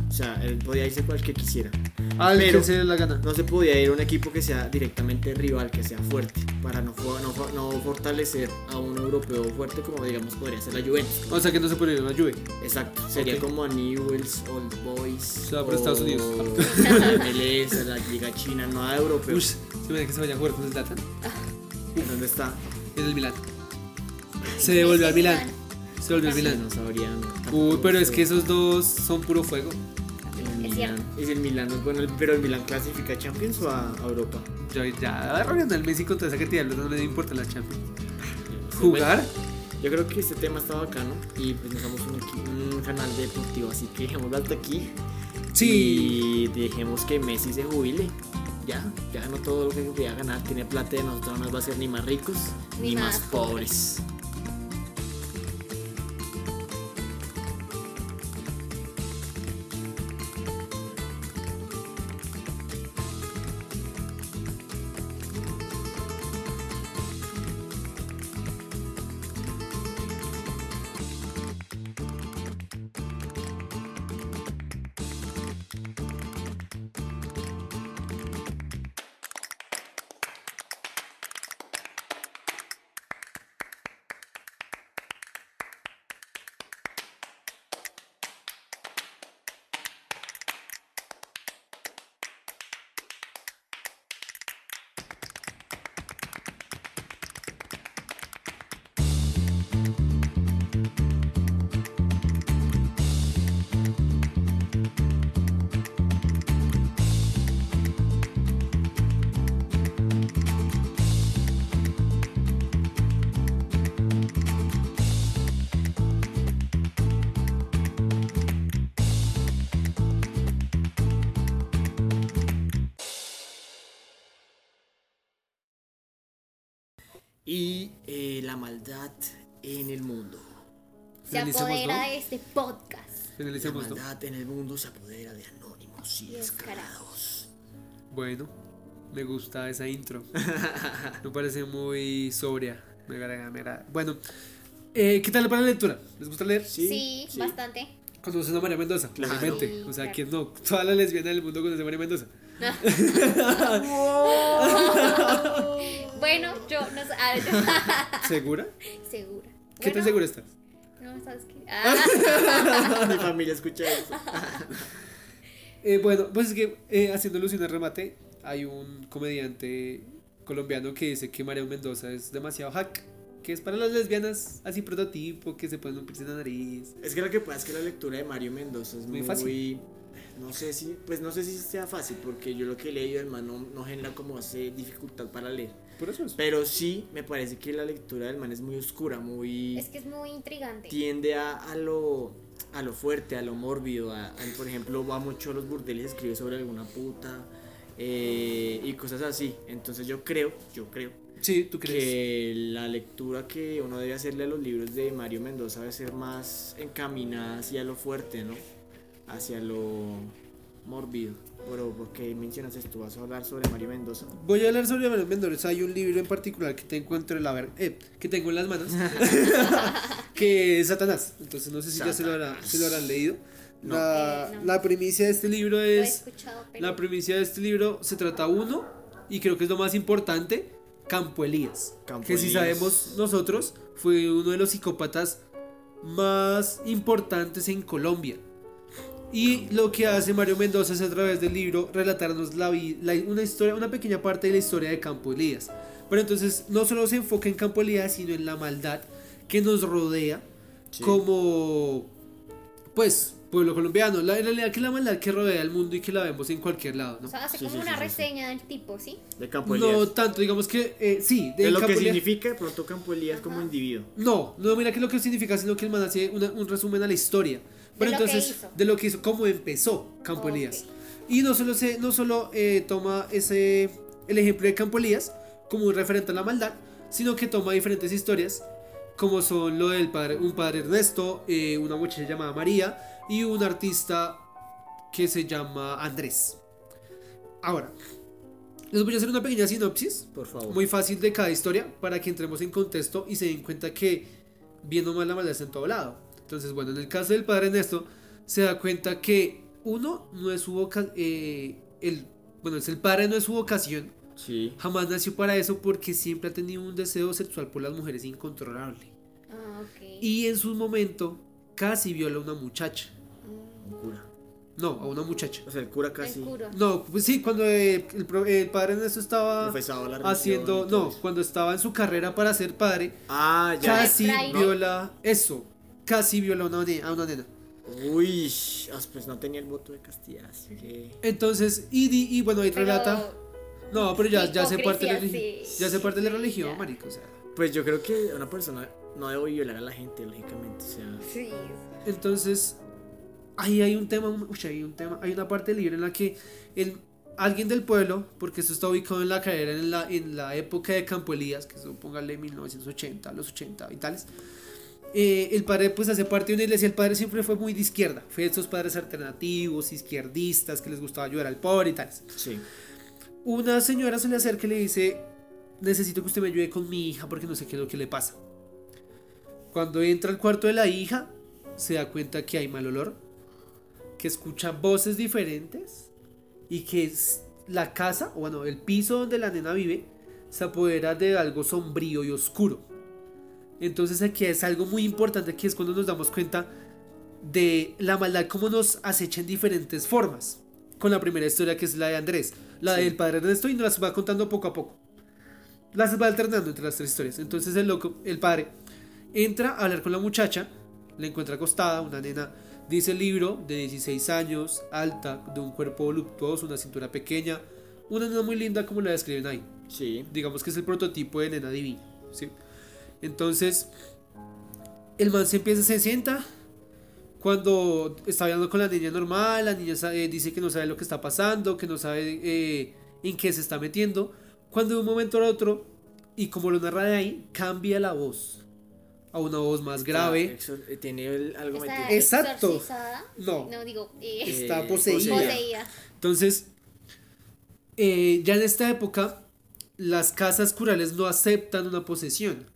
O sea, él podía irse cualquier que quisiera. Al Pero- que se la gana. No se podía ir a un equipo que sea directamente rival, que sea fuerte, para no, no, no fortalecer a un europeo fuerte como digamos podría ser la Juventus. O sea que no se puede ir a la Juve. Exacto, sería Ok. como a Newells, Old Boys. Se va para Estados Unidos. la MLS, la Liga China, no a europeo. Uy, se me que se vaya a jugar con el Data ¿Dónde está? en el Milán. Se devolvió al Milán. Se volvió al Sí, Milán. no sabrían. Uy, pero es que esos dos son puro fuego. El Es Milan. ¿Y si el Milan no es bueno? ¿Pero el Milan clasifica a Champions o a, a Europa? Ya, ya al Messi contra esa cantidad, no le importa la Champions. ¿Jugar? Yo creo que este tema está bacano y pues nos damos un, un canal deportivo, así que dejémoslo hasta aquí. Sí. Y dejemos que Messi se jubile. Ya, ya ganó todo lo que quería ganar. Tiene plata de nosotros, no nos va a hacer ni más ricos ni, Ni más, más pobres. Se apodera ¿no? de este podcast. La maldad en el mundo se apodera de anónimos y descarados. Bueno, me gusta esa intro. Me parece muy sobria. Me agrada, me agrada. Bueno, eh, ¿qué tal para la lectura? ¿Les gusta leer? Sí, bastante. ¿Conocen a María Mendoza? Sí, o sea, claro. ¿quién no? Toda la lesbiana del mundo conoce a María Mendoza. Bueno, yo no sé. ¿Segura? segura. ¿Qué tan segura estás? No, ¿sabes qué? Ah, Mi familia escucha eso. Eh, bueno, pues es que eh, haciendo alusión al remate, hay un comediante colombiano que dice que María Mendoza es demasiado hack. Que es para las lesbianas así prototipo, que se ponen un piercing en la nariz. Es que lo que pasa es que la lectura de Mario Mendoza es Muy muy, fácil. No sé si, pues no sé si sea fácil, porque yo lo que he leído, hermano, no, no genera como hace dificultad para leer. Por eso es. Pero sí, me parece que la lectura del man es muy oscura, muy... es que es muy intrigante. tiende a, a lo a lo fuerte, a lo mórbido, a, a- por ejemplo, va mucho a los burdeles, escribe sobre alguna puta eh, y cosas así. Entonces yo creo, yo creo Sí, ¿tú crees? que la lectura que uno debe hacerle a los libros de Mario Mendoza debe ser más encaminada hacia lo fuerte, ¿no? Hacia lo mórbido. Pero, ¿por qué mencionas esto? ¿Vas a hablar sobre Mario Mendoza? Voy a hablar sobre María Mendoza. Hay un libro en particular que tengo entre la ver eh, que tengo en las manos, que es Satanás. Entonces no sé si ya se lo, habrá- se lo habrán leído. No. La, Eh, no. la primicia de este libro es pero La primicia de este libro se trata uno, y creo que es lo más importante, Campo Elías. Campo que si Elías. sabemos nosotros, fue uno de los psicópatas más importantes en Colombia. Y lo que hace Mario Mendoza es a través del libro relatarnos la, la- una historia, una pequeña parte de la historia de Campo Elías. Pero entonces no solo se enfoca en Campo Elías, sino en la maldad que nos rodea Sí. como, pues, pueblo colombiano. La, en realidad que la maldad que rodea el mundo y que la vemos en cualquier lado, ¿no? o sea, hace Sí, como sí, una sí, sí, sí. reseña del tipo, ¿sí? De Campo No Elías. tanto, digamos que eh, sí, de lo que Campo Elías- significa de pronto Campo Elías como individuo. No, no, mira que lo que significa, sino que el man hace una- un resumen a la historia. Pero lo que entonces, hizo. de lo que hizo, cómo empezó Campo Ok. Elías. Y no solo, se, no solo eh, toma ese, el ejemplo de Campo Elías como un referente a la maldad, sino que toma diferentes historias, como son lo del padre, un padre Ernesto, eh, una muchacha llamada María y un artista que se llama Andrés. Ahora, les voy a hacer una pequeña sinopsis Por favor. muy fácil de cada historia para que entremos en contexto y se den cuenta que bien o mal la maldad está en todo lado. Entonces, bueno, en el caso del padre Ernesto, se da cuenta que uno no es su vocación, el, bueno, es el padre no es su vocación, Sí. jamás nació para eso porque siempre ha tenido un deseo sexual por las mujeres incontrolable. Ah, ok. Y en su momento casi viola a una muchacha. Un cura. No, a una muchacha. O sea, el cura casi El cura. No, pues sí, cuando eh, el, pro- el padre Ernesto estaba haciendo, no, cuando estaba en su carrera para ser padre, Ah, ya. casi viola eso, casi viola a una, ne- a una nena. Uy, ah, pues no tenía el voto de castidad, así que. Entonces, y, di- y bueno, ahí Pero- relata, no, pero ya, ya se parte de la religión, sí. ya se parte de la religión, marico, o sea. Pues yo creo que una persona no debe violar a la gente, lógicamente. O sea, Sí. Entonces, ahí hay un tema, uy, hay un tema, hay una parte del libro en la que el, alguien del pueblo, porque esto está ubicado en la carrera en la, en la época de Campo Elías, que son, póngale 1980, los 80 y tales, eh, el padre pues hace parte de una iglesia, el padre siempre fue muy de izquierda, fue de esos padres alternativos, izquierdistas, que les gustaba ayudar al pobre y tales. sí. Una señora se le acerca y le dice, necesito que usted me ayude con mi hija porque no sé qué es lo que le pasa. Cuando entra al cuarto de la hija, se da cuenta que hay mal olor, que escucha voces diferentes y que es la casa, o bueno, el piso donde la nena vive, se apodera de algo sombrío y oscuro. Entonces aquí es algo muy importante que es cuando nos damos cuenta de la maldad como nos acecha en diferentes formas. Con la primera historia que es la de Andrés, la del padre Ernesto y nos las va contando poco a poco. Las va alternando entre las tres historias. Entonces el loco, el padre, entra a hablar con la muchacha, la encuentra acostada, una nena, dice el libro, de 16 años, alta, de un cuerpo voluptuoso, una cintura pequeña, una nena muy linda como la describen ahí Sí. digamos que es el prototipo de nena divina, ¿sí? Entonces, el man se empieza, se sienta, cuando está hablando con la niña normal, la niña sabe- dice que no sabe lo que está pasando, que no sabe eh, en qué se está metiendo, cuando de un momento al otro y como lo narra de ahí, cambia la voz a una voz más grave. Eh, tiene el- algo Está metido. Exacto. No. No, digo, eh, Está poseída. poseída. Entonces, eh, ya en esta época, las casas curales no aceptan una posesión.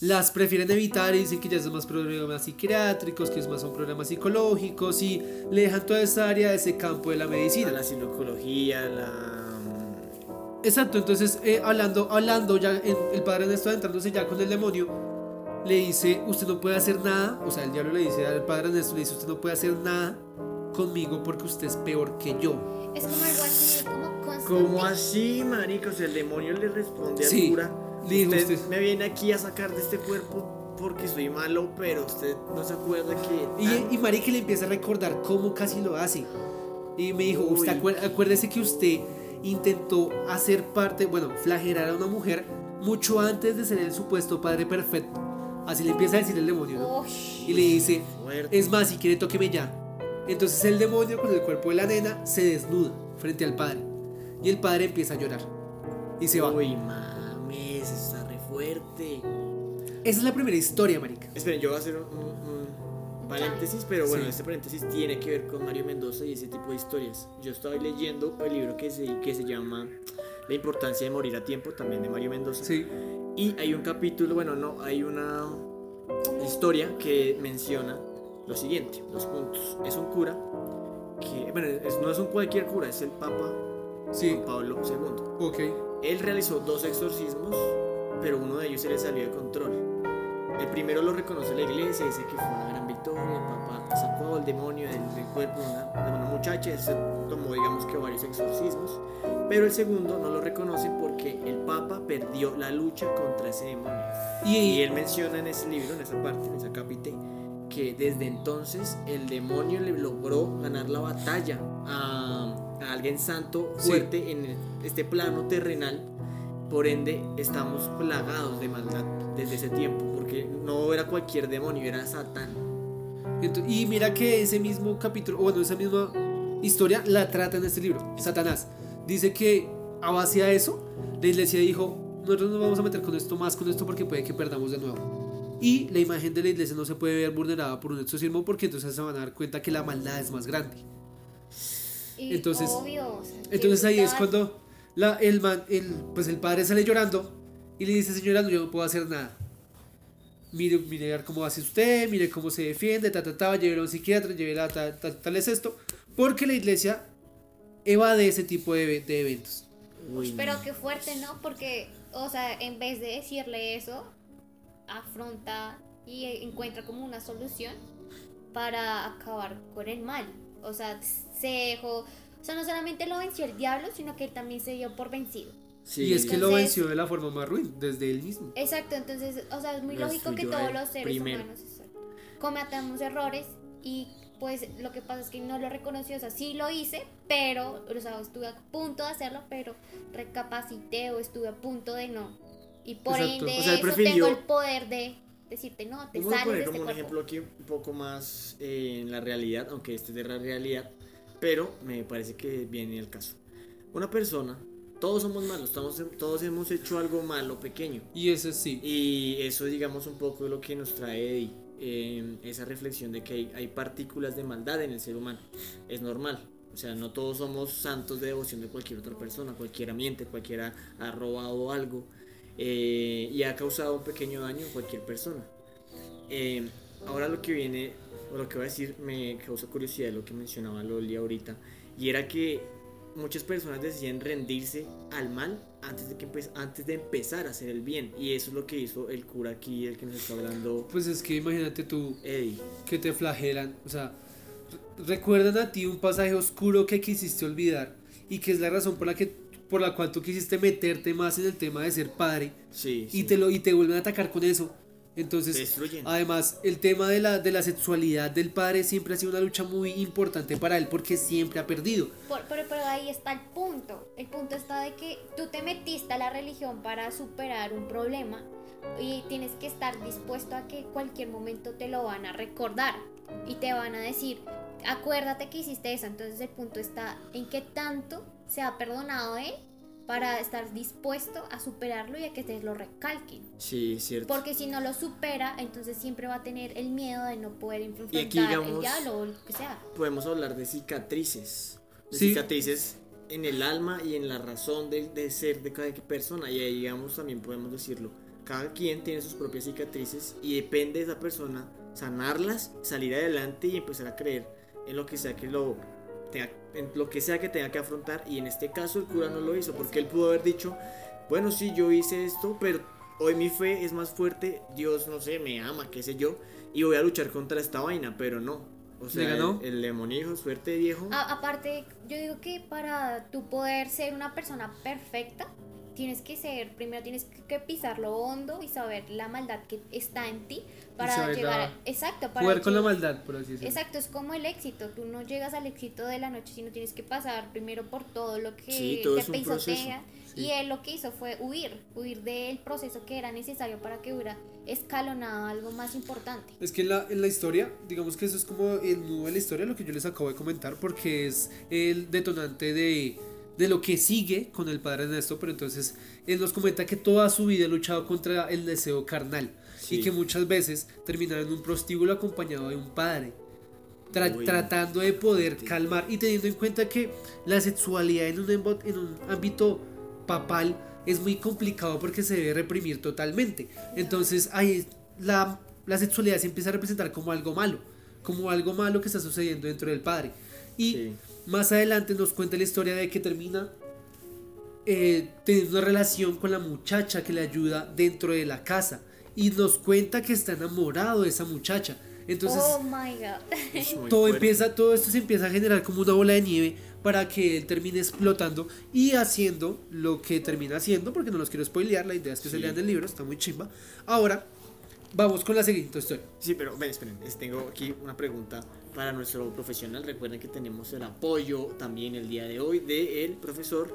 Las prefieren evitar y dicen que ya son más problemas psiquiátricos, que es más son problemas psicológicos y le dejan toda esa área, ese campo de la medicina. la psicología, la. Exacto, entonces eh, hablando, hablando ya, en- el padre Ernesto adentrándose ya con el demonio, le dice, usted no puede hacer nada, o sea, el diablo le dice al padre Ernesto, le dice, usted no puede hacer nada conmigo porque usted es peor que yo. Es como algo así, como constante. ¿Cómo así, marica? O sea, el demonio le responde al Sí, cura. Le dijo usted, usted. me viene aquí a sacar de este cuerpo porque soy malo, pero usted no se acuerda que. Y, y Marique le empieza a recordar cómo casi lo hace. Y me dijo, usted Uy. acuer- acuérdese que usted intentó hacer parte, bueno, flagelar a una mujer mucho antes de ser el supuesto padre perfecto. Así le empieza a decir el demonio, ¿no? Y le dice, Fuerte. es más, si quiere tóqueme ya. Entonces el demonio con el cuerpo de la nena se desnuda frente al padre. Y el padre empieza a llorar. Y se va. Uy, re fuerte. Esa es la primera historia, marica. Esperen, yo voy a hacer un, un- un paréntesis, pero bueno, Sí. este paréntesis tiene que ver con Mario Mendoza y ese tipo de historias. Yo estaba leyendo el libro que se, que se llama La importancia de morir a tiempo, también de Mario Mendoza. Sí. Y hay un capítulo, bueno, no, hay una historia que menciona lo siguiente, los puntos. Es un cura que, bueno, es- no es un cualquier cura, es el Papa Sí. Juan Pablo II. Ok. Él realizó dos exorcismos, pero uno de ellos se le salió de control. El primero lo reconoce la iglesia, dice que fue una gran victoria, el Papa sacó al demonio del, del cuerpo de una, de una muchacha, se tomó digamos que varios exorcismos, pero el segundo no lo reconoce porque el Papa perdió la lucha contra ese demonio. Y, Y él menciona en ese libro, en esa parte, en esa capite, que desde entonces el demonio le logró ganar la batalla a, a alguien santo Sí. fuerte en este plano terrenal. Por ende, estamos plagados de maldad desde ese tiempo, porque no era cualquier demonio, era Satán. Y mira que ese mismo capítulo, o bueno, esa misma historia la trata en este libro, Satanás. Dice que a base a eso, la iglesia dijo, nosotros nos vamos a meter con esto más con esto porque puede que perdamos de nuevo. Y la imagen de la iglesia no se puede ver vulnerada por un exorcismo porque entonces se van a dar cuenta que la maldad es más grande. Y Entonces- obvio, o sea, Entonces ahí es cuando la, el, man- el, pues el padre sale llorando y le dice, señora, no, yo no puedo hacer nada. Mire, mire cómo hace usted, mire cómo se defiende, ta, ta, ta, llévela a un psiquiatra, llévela a ta, ta- tal es esto. Porque la iglesia evade ese tipo de, de eventos. Uy, Pero qué fuerte, ¿no? Porque, o sea, en vez de decirle eso, afronta y encuentra como una solución para acabar con el mal. O sea, se dejó, o sea, no solamente lo venció el diablo, sino que él también se dio por vencido. sí, y es que lo Entonces- venció de la forma más ruin, desde él mismo. Exacto, entonces, o sea, es muy Lo lógico que todos los seres primero. humanos cometamos errores y pues lo que pasa es que no lo reconoció, o sea, sí lo hice, pero, o sea, estuve a punto de hacerlo, pero recapacité o estuve a punto de no. Y por Exacto. ende O sea, eso tengo el poder de decirte, no, te Vamos a sales poner de como este un cuerpo. ejemplo aquí un poco más eh, en la realidad, aunque este es de la realidad, pero me parece que viene el caso. Una persona, todos somos malos, estamos, todos hemos hecho algo malo pequeño. Y ese sí. Y eso digamos un poco lo que nos trae Eddie, eh, esa reflexión de que hay, hay partículas de maldad en el ser humano. Es normal. O sea, no todos somos santos de devoción de cualquier otra persona, cualquiera miente, cualquiera ha robado algo eh, y ha causado un pequeño daño a cualquier persona. Eh, ahora lo que viene, o lo que voy a decir, me causa curiosidad lo que mencionaba Loli ahorita, y era que muchas personas deciden rendirse al mal antes de, que antes de empezar a hacer el bien, y eso es lo que hizo el cura aquí, el que nos está hablando Pues es que imagínate tú que te flagelan, o sea, re- recuerdan a ti un pasaje oscuro que quisiste olvidar y que es la razón por la que por la cual tú quisiste meterte más en el tema de ser padre Sí, y sí. te lo y te vuelven a atacar con eso. Entonces, destruyen. además, el tema de la, de la sexualidad del padre siempre ha sido una lucha muy importante para él porque siempre ha perdido. Por- pero, pero ahí está el punto. El punto está de que tú te metiste a la religión para superar un problema y tienes que estar dispuesto a que cualquier momento te lo van a recordar y te van a decir, acuérdate que hiciste eso. Entonces el punto está en que tanto se ha perdonado él para estar dispuesto a superarlo y a que te lo recalquen. Sí, es cierto. Porque si no lo supera, entonces siempre va a tener el miedo de no poder enfrentar Y aquí, el digamos, diablo o lo que sea. Podemos hablar de cicatrices. De Sí. cicatrices en el alma y en la razón de, de ser de cada persona. Y ahí, digamos, también podemos decirlo. Cada quien tiene sus propias cicatrices y depende de esa persona sanarlas, salir adelante y empezar a creer en lo que sea que lo tenga, en lo que sea que tenga que afrontar. Y en este caso el cura no lo hizo porque él pudo haber dicho, bueno, sí, yo hice esto, pero hoy mi fe es más fuerte, Dios, no sé, me ama, qué sé yo, y voy a luchar contra esta vaina, pero no. O ¿Le sea, ganó? el, el demoníaco, suerte viejo. A- aparte, yo digo que para tu poder ser una persona perfecta, tienes que ser, primero tienes que- pisar lo hondo y saber la maldad que está en ti para llegar a, exacto, para Jugar con la maldad, por así decirlo. Exacto, es como el éxito. Tú no llegas al éxito de la noche, sino tienes que pasar primero por todo lo que Sí, todo te pisotea. proceso. Y él lo que hizo fue huir, huir del proceso que era necesario para que hubiera escalonado algo más importante. Es que en la, en la historia, digamos que eso es como el nudo de la historia, lo que yo les acabo de comentar, porque es el detonante de, de lo que sigue con el padre Ernesto, pero entonces él nos comenta que toda su vida ha luchado contra el deseo carnal Sí. y que muchas veces terminaba en un prostíbulo acompañado de un padre. tra- tratando de poder calmar y teniendo en cuenta que la sexualidad en un, en un ámbito papal es muy complicado porque se debe reprimir totalmente. Entonces ahí la, la sexualidad se empieza a representar como algo malo, como algo malo que está sucediendo dentro del padre. Y Sí. Más adelante nos cuenta la historia de que termina eh, teniendo una relación con la muchacha que le ayuda dentro de la casa. Y nos cuenta que está enamorado de esa muchacha. Entonces oh my god. Todo empieza, todo esto se empieza a generar como una bola de nieve para que él termine explotando y haciendo lo que termina haciendo, porque no los quiero spoilear, la idea es que se lean el libro, está muy chimba. Ahora, vamos con la siguiente historia. Sí, pero ven, esperen, es- tengo aquí una pregunta para nuestro profesional. Recuerden que tenemos el apoyo también el día de hoy del profesor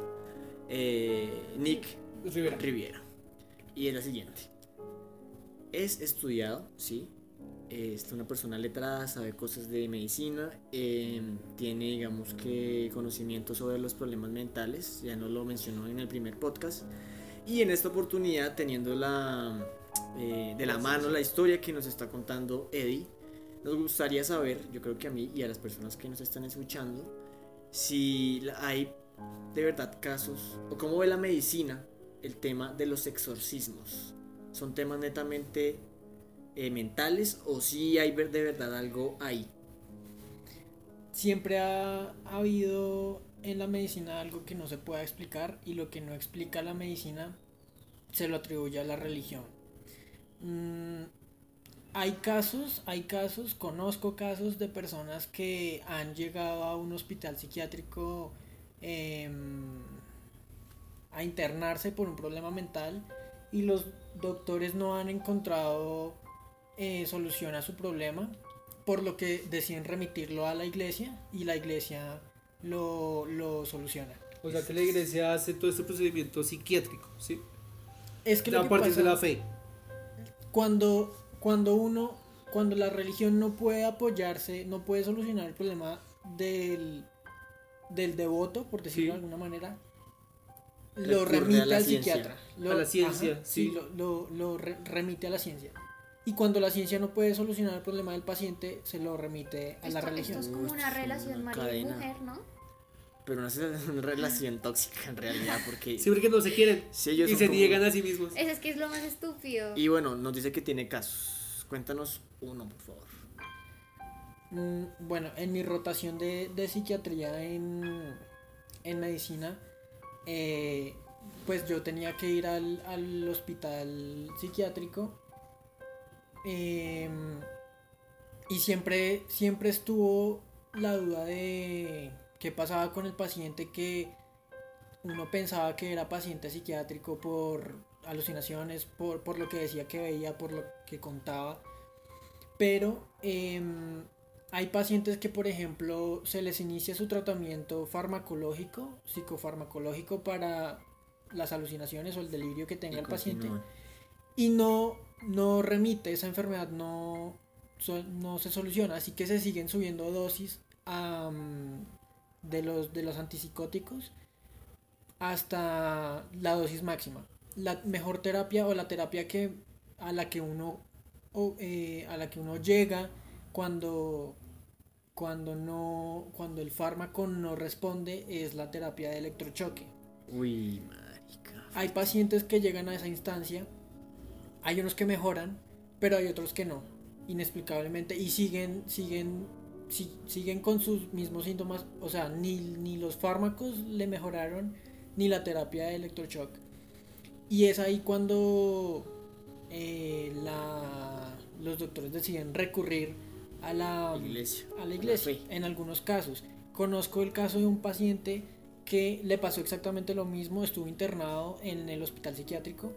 eh, Nick Rivera. Riviera. Y es la siguiente. Es estudiado, sí. Es una persona letrada, sabe cosas de medicina, eh, tiene, digamos que, conocimiento sobre los problemas mentales, ya nos lo mencionó en el primer podcast. Y en esta oportunidad, teniendo la, eh, de la mano la historia que nos está contando Eddie, nos gustaría saber, yo creo que a mí y a las personas que nos están escuchando, si hay de verdad casos, o cómo ve la medicina el tema de los exorcismos. ¿Son temas netamente eh, mentales o si hay de verdad algo ahí? Siempre ha, ha habido en la medicina algo que no se pueda explicar y lo que no explica la medicina se lo atribuye a la religión. Mm, hay casos, hay casos, conozco casos de personas que han llegado a un hospital psiquiátrico em, a internarse por un problema mental y los doctores no han encontrado eh, solución a su problema, por lo que deciden remitirlo a la iglesia y la iglesia lo, lo soluciona. O sea que la iglesia hace todo este procedimiento psiquiátrico, ¿sí? Es que lo a que partir pasa- de la fe. cuando, cuando uno, cuando la religión no puede apoyarse, no puede solucionar el problema del, del devoto, por decirlo Sí. de alguna manera, lo Recurre remite la al ciencia. psiquiatra. Lo- A la ciencia, sí. lo, lo- lo re- remite a la ciencia. Y cuando la ciencia no puede solucionar el problema del paciente, se lo remite a la Esto, religión. esto es como una Uf, relación una marido y cadena. mujer, ¿no? Pero no es una relación tóxica en realidad, porque... Sí, porque no se quieren Sí, ellos y se como- niegan a sí mismos. Eso es que es lo más estúpido. Y bueno, nos dice que tiene casos. Cuéntanos uno, por favor. Mm, bueno, en mi rotación de, de psiquiatría en, en medicina, eh, pues yo tenía que ir al, al hospital psiquiátrico em, y siempre, siempre estuvo la duda de qué pasaba con el paciente que uno pensaba que era paciente psiquiátrico por alucinaciones, por, por lo que decía que veía, por lo que contaba. Pero em, hay pacientes que, por ejemplo, se les inicia su tratamiento farmacológico, psicofarmacológico para las alucinaciones o el delirio que tenga Y el paciente y no, no remite, esa enfermedad no, no se soluciona, así que se siguen subiendo dosis am, de, los, de los antipsicóticos hasta la dosis máxima. La mejor terapia o la terapia que a la que uno o, eh, a la que uno llega cuando cuando no cuando el fármaco no responde es la terapia de electrochoque. Uy, marica. Hay pacientes que llegan a esa instancia, hay unos que mejoran, pero hay otros que no, inexplicablemente y siguen siguen si- siguen con sus mismos síntomas, o sea, ni, ni los fármacos le mejoraron ni la terapia de electroshock. Y es ahí cuando eh, la, los doctores deciden recurrir a la Iglesia. a la iglesia fe. en algunos casos. Conozco el caso de un paciente que le pasó exactamente lo mismo, estuvo internado en el hospital psiquiátrico.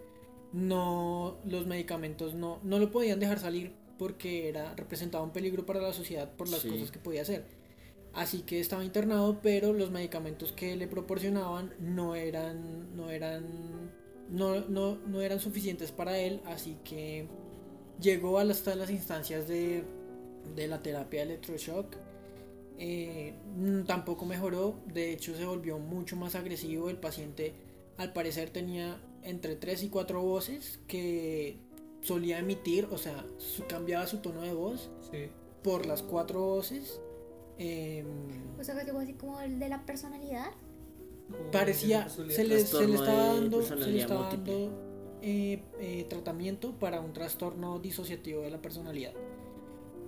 No, los medicamentos no, no lo podían dejar salir porque era representaba un peligro para la sociedad por las Sí. cosas que podía hacer. Así que estaba internado, pero los medicamentos que le proporcionaban no eran no eran no, no, no eran suficientes para él, así que llegó hasta las instancias de, de la terapia de electroshock. Eh, mm, tampoco mejoró, de hecho se volvió mucho más agresivo. El paciente al parecer tenía entre 3 y 4 voces que solía emitir, o sea, su- cambiaba su tono de voz Sí. por las cuatro voces. Em, O sea, que algo así como el de la personalidad. Parecía, se le, se le estaba dando, se le estaba dando eh, eh, tratamiento para un trastorno disociativo de la personalidad.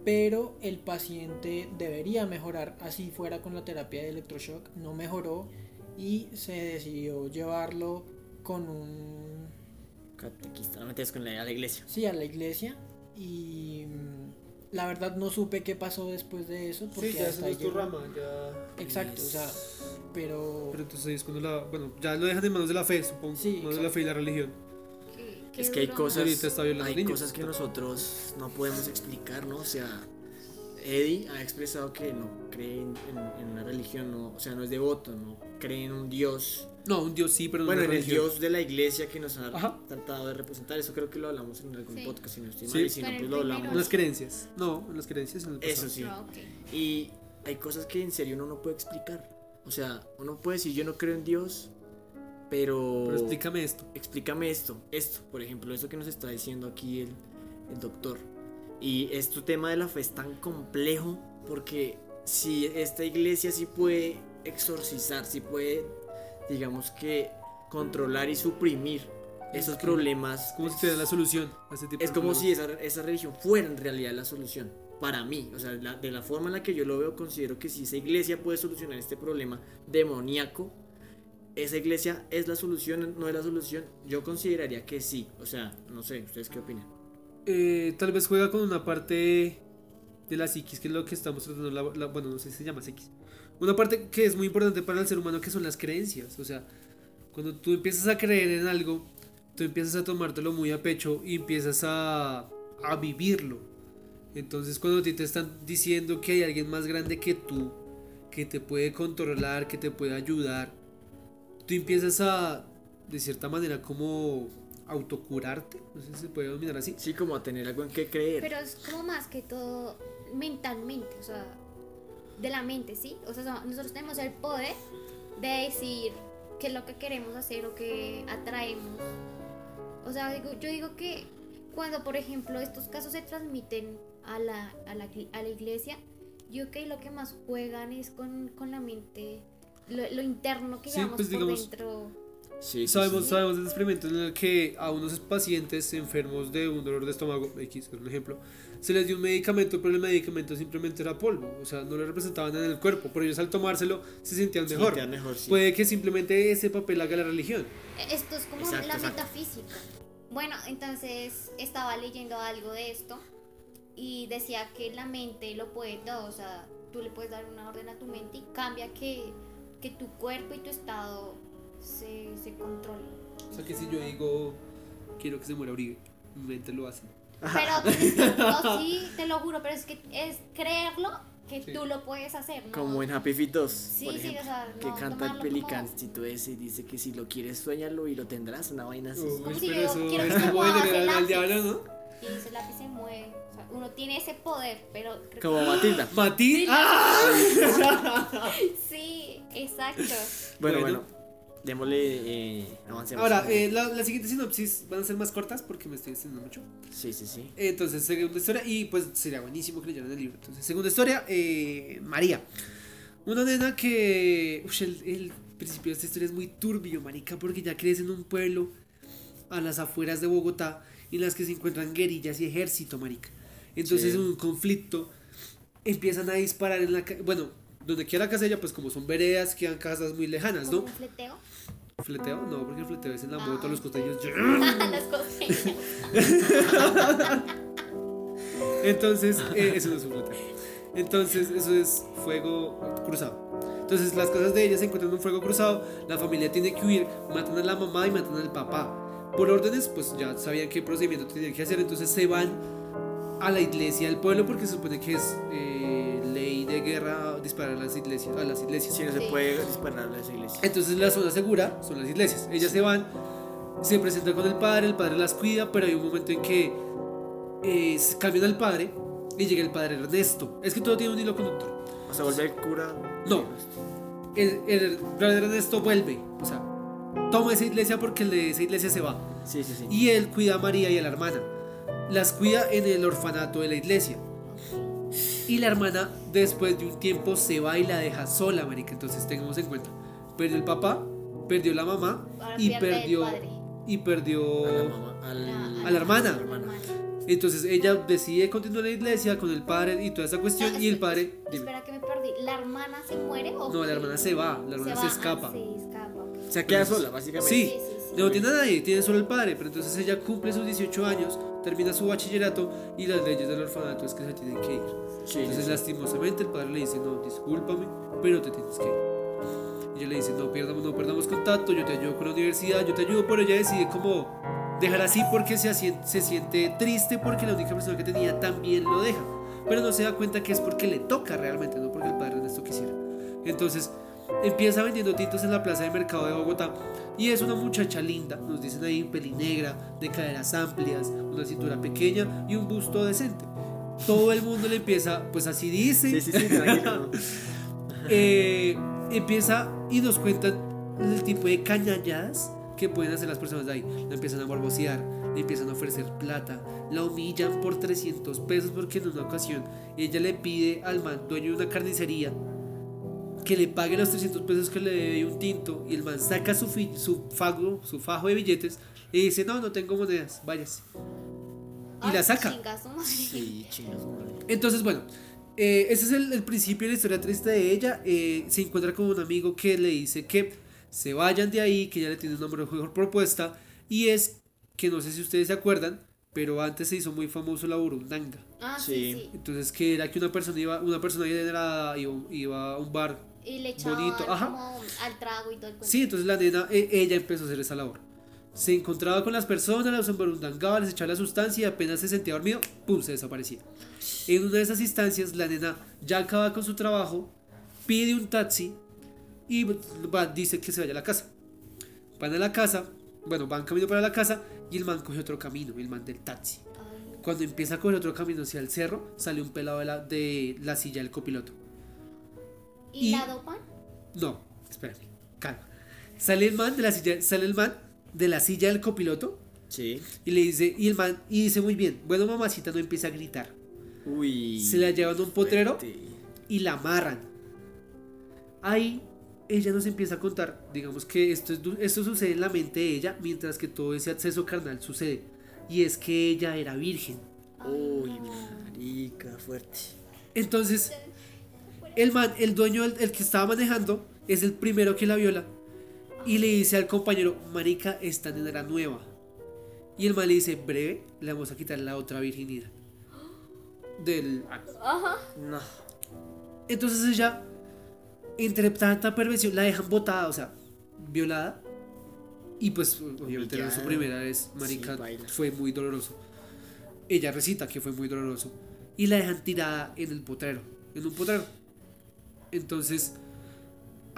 Pero el paciente debería mejorar, así fuera con la terapia de electroshock, no mejoró y se decidió llevarlo con un Catequista, no metes con la, a la iglesia. sí a la iglesia y mm, la verdad no supe qué pasó después de eso porque Sí, ya hasta es tu rama, ya. Exacto, o sea, pero Pero entonces es cuando la. Bueno, ya lo dejan en manos de la fe, supongo. Sí, manos de la fe y la religión. Qué- qué Es que hay cosas, Ahorita está violando hay niños. cosas que nosotros no podemos explicar, ¿no? O sea, Eddie ha expresado que no cree en, en- en una religión, no, o sea, no es devoto, no cree en un Dios. No, un Dios sí, pero no Bueno, en el. Dios de la iglesia que nos ha Ajá. tratado de representar, eso creo que lo hablamos en algún Sí. podcast, si no estoy Sí. mal, y si no, pues lo hablamos. En las creencias. No, en las creencias. En el Eso sí. Ah. Y hay cosas que en serio uno no puede explicar. O sea, uno puede decir yo no creo en Dios, pero... Pero explícame esto. explícame esto, esto, por ejemplo, eso que nos está diciendo aquí el, el doctor. Y este tema de la fe es tan complejo porque si esta iglesia sí puede exorcizar, sí puede, digamos que, controlar y suprimir esos problemas. Es como si te la solución a tipo Es de como si esa, esa religión fuera en realidad la solución. Para mí, o sea, la- de la forma en la que yo lo veo, considero que si esa iglesia puede solucionar este problema demoníaco, esa iglesia es la solución, no es la solución. Yo consideraría que sí. O sea, no sé, ¿ustedes qué opinan? Eh, tal vez juega con una parte de la psiquis, que es lo que estamos tratando. bueno, no sé si se llama psiquis. Una parte que es muy importante para el ser humano, que son las creencias. O sea, cuando tú empiezas a creer en algo, tú empiezas a tomártelo muy a pecho y empiezas a, a vivirlo. Entonces, cuando a ti te están diciendo que hay alguien más grande que tú, que te puede controlar, que te puede ayudar, tú empiezas a, de cierta manera, como autocurarte. No sé si se puede denominar así. Sí, como a tener algo en qué creer. Pero es como más que todo mentalmente, o sea, de la mente, ¿sí? O sea, so- nosotros tenemos el poder de decir qué es lo que queremos hacer o qué atraemos. O sea, digo- yo digo que cuando, por ejemplo, estos casos se transmiten a la, a la, a la iglesia, yo creo que lo que más juegan es con, con la mente, lo, lo interno que Sí, llevamos pues, por digamos, dentro. Sí, sí, Sabemos, sí. sabemos de experimentos en el que a unos pacientes enfermos de un dolor de estómago, X es un ejemplo, se les dio un medicamento, pero el medicamento simplemente era polvo, o sea, no lo representaban en el cuerpo, pero ellos al tomárselo se sentían Se mejor. sentían mejor, sí. Puede que simplemente ese papel haga la religión. Esto es como Exacto, la exacto. metafísica. Bueno, entonces estaba leyendo algo de esto y decía que la mente lo puede todo, o sea, tú le puedes dar una orden a tu mente y cambia que, que tu cuerpo y tu estado se, se controlen. O sea, que si yo digo, quiero que se muera Uribe, mi mente lo hace. Pero no, sí, te lo juro, pero es que es creerlo que Sí. tú lo puedes hacer, ¿no? Como en Happy Feet 2, Sí, por sí, ejemplo, o sea, que canta el tomarlo como- pelicancito ese y dice que si lo quieres sueñalo y lo tendrás, una vaina así. como si pero yo eso quiero que es se como mueva al lápiz. diablo, ¿no? Y ese lápiz se mueve. O sea, uno tiene ese poder, pero... Como Matilda. Mati, Sí, ¡ah! Sí, exacto. Bueno, Bueno. bueno, démosle, eh, avancemos. Ahora, eh, la, la siguiente sinopsis van a ser más cortas porque me estoy extendiendo mucho. Sí, sí, sí. Entonces, segunda historia, y pues sería buenísimo que leyeran el libro. Entonces, segunda historia, eh, María. Una nena que. Uy, el, el principio de esta historia es muy turbio, marica, porque ya crece en un pueblo a las afueras de Bogotá en las que se encuentran guerrillas y ejército, marica. Entonces, Sí. en un conflicto, empiezan a disparar en la. Bueno, donde quiera la casa ella, pues como son veredas, quedan casas muy lejanas, ¿Como ¿no? un fleteo? ¿Fleteo? No, porque el fleteo es en la Ah, moto, los costeños. Las costeñas. Entonces, eh, eso no es un floteo. Entonces, eso es fuego cruzado. Entonces, las cosas de ella se encuentran en un fuego cruzado. La familia tiene que huir, matan a la mamá y matan al papá. Por órdenes, pues ya sabían qué procedimiento tenían que hacer. Entonces, se van a la iglesia del pueblo porque se supone que es eh, de guerra disparar a las iglesias. A las iglesias. Si no se Sí. puede disparar a esa iglesia. Entonces la zona segura son las iglesias. Ellas se van, se presentan con el padre, el padre las cuida, pero hay un momento en que eh, cambian al padre y llega el padre Ernesto. Es que todo tiene un hilo conductor. O sea, volver cura. No. El, el padre Ernesto vuelve, o sea, toma esa iglesia porque el de esa iglesia se va. Sí, sí, sí. Y él cuida a María y a la hermana. Las cuida en el orfanato de la iglesia. Y la hermana, después de un tiempo, se va y la deja sola, marica. Entonces, tengamos en cuenta. Perdió el papá, perdió la mamá Ahora y perdió. Y perdió. A la mamá, al- La- A la hermana. Entonces ella decide continuar la iglesia con el padre y toda esa cuestión. Y el espera, padre. dime. Espera que me perdí. ¿La hermana se muere o No, la hermana se va, la hermana se escapa. ah, se escapa. queda sola, básicamente. Sí, Sí, sí, sí. no tiene a nadie, tiene solo el padre. Pero entonces ella cumple sus 18 años, termina su bachillerato y las leyes del orfanato es que se tienen que ir. Entonces, lastimosamente, el padre le dice: No, discúlpame, pero te tienes que ir. Ella le dice: No perdamos, no perdamos contacto, yo te ayudo con la universidad, yo te ayudo, pero ella decide como dejar así porque se, se siente triste porque la única persona que tenía también lo deja. Pero no se da cuenta que es porque le toca realmente, no porque el padre Ernesto quisiera. Entonces empieza vendiendo tintos en la plaza de mercado de Bogotá y es una muchacha linda, nos dicen ahí pelinegra, de caderas amplias, una cintura pequeña y un busto decente. Todo el mundo le empieza, pues así dice, Sí, sí, sí, tranquilo. eh, empieza y nos cuentan el tipo de cañalladas que pueden hacer las personas de ahí. La empiezan a morbosear, le empiezan a ofrecer plata, la humillan por 300 pesos porque en una ocasión ella le pide al man dueño de una carnicería que le pague los 300 pesos que le debe un tinto y el man saca su, fago, su fajo de billetes y dice no, no tengo monedas, váyase. Y Ay, la saca. Sí. Entonces, bueno, eh, ese es el, el principio de la historia triste de ella. Eh, se encuentra con un amigo que le dice que se vayan de ahí, que ya le tiene una mejor propuesta. Y es que no sé si ustedes se acuerdan, pero antes se hizo muy famoso la burundanga. Ah, Sí. sí, sí. Entonces, que era que una persona iba, una persona iba, iba a un bar. Y le echaban Bonito, ajá. como al trago y todo el cuento. Sí, entonces la nena, eh, ella empezó a hacer esa labor. Se encontraba con las personas, las emburundangaba, les echaba la sustancia y apenas se sentía dormido, ¡pum! se desaparecía. En una de esas instancias, la nena ya acaba con su trabajo, pide un taxi y va- dice que se vaya a la casa. Van a la casa, bueno, van camino para la casa y el man coge otro camino, el man del taxi. Cuando empieza a coger otro camino hacia el cerro, sale un pelado de la, de la silla del copiloto. ¿Y, Y- la dopan? No, espérame, calma. Sale el man de la silla, sale el man de la silla del copiloto Sí. y le dice, y el man, y dice muy bien, bueno mamacita, no empieza a gritar. Uy. Se la llevan a un potrero fuerte. y la amarran. Ahí ella nos empieza a contar, digamos que esto, es esto sucede en la mente de ella, mientras que todo ese acceso carnal sucede. Y es que ella era virgen. Uy, marica, fuerte. Entonces, el man, el dueño, el, el que estaba manejando, es el primero que la viola. Y le dice al compañero, marica, esta nena era nueva. Y el man le dice, breve, le vamos a quitar la otra virginidad. Del... Ajá. No. Entonces ella, entre tanta perversión, la dejan botada, o sea, violada. Y pues, obviamente, es su primera vez, marica, Sí, fue muy doloroso. Ella recita que fue muy doloroso. Y la dejan tirada en el potrero, en un potrero. Entonces,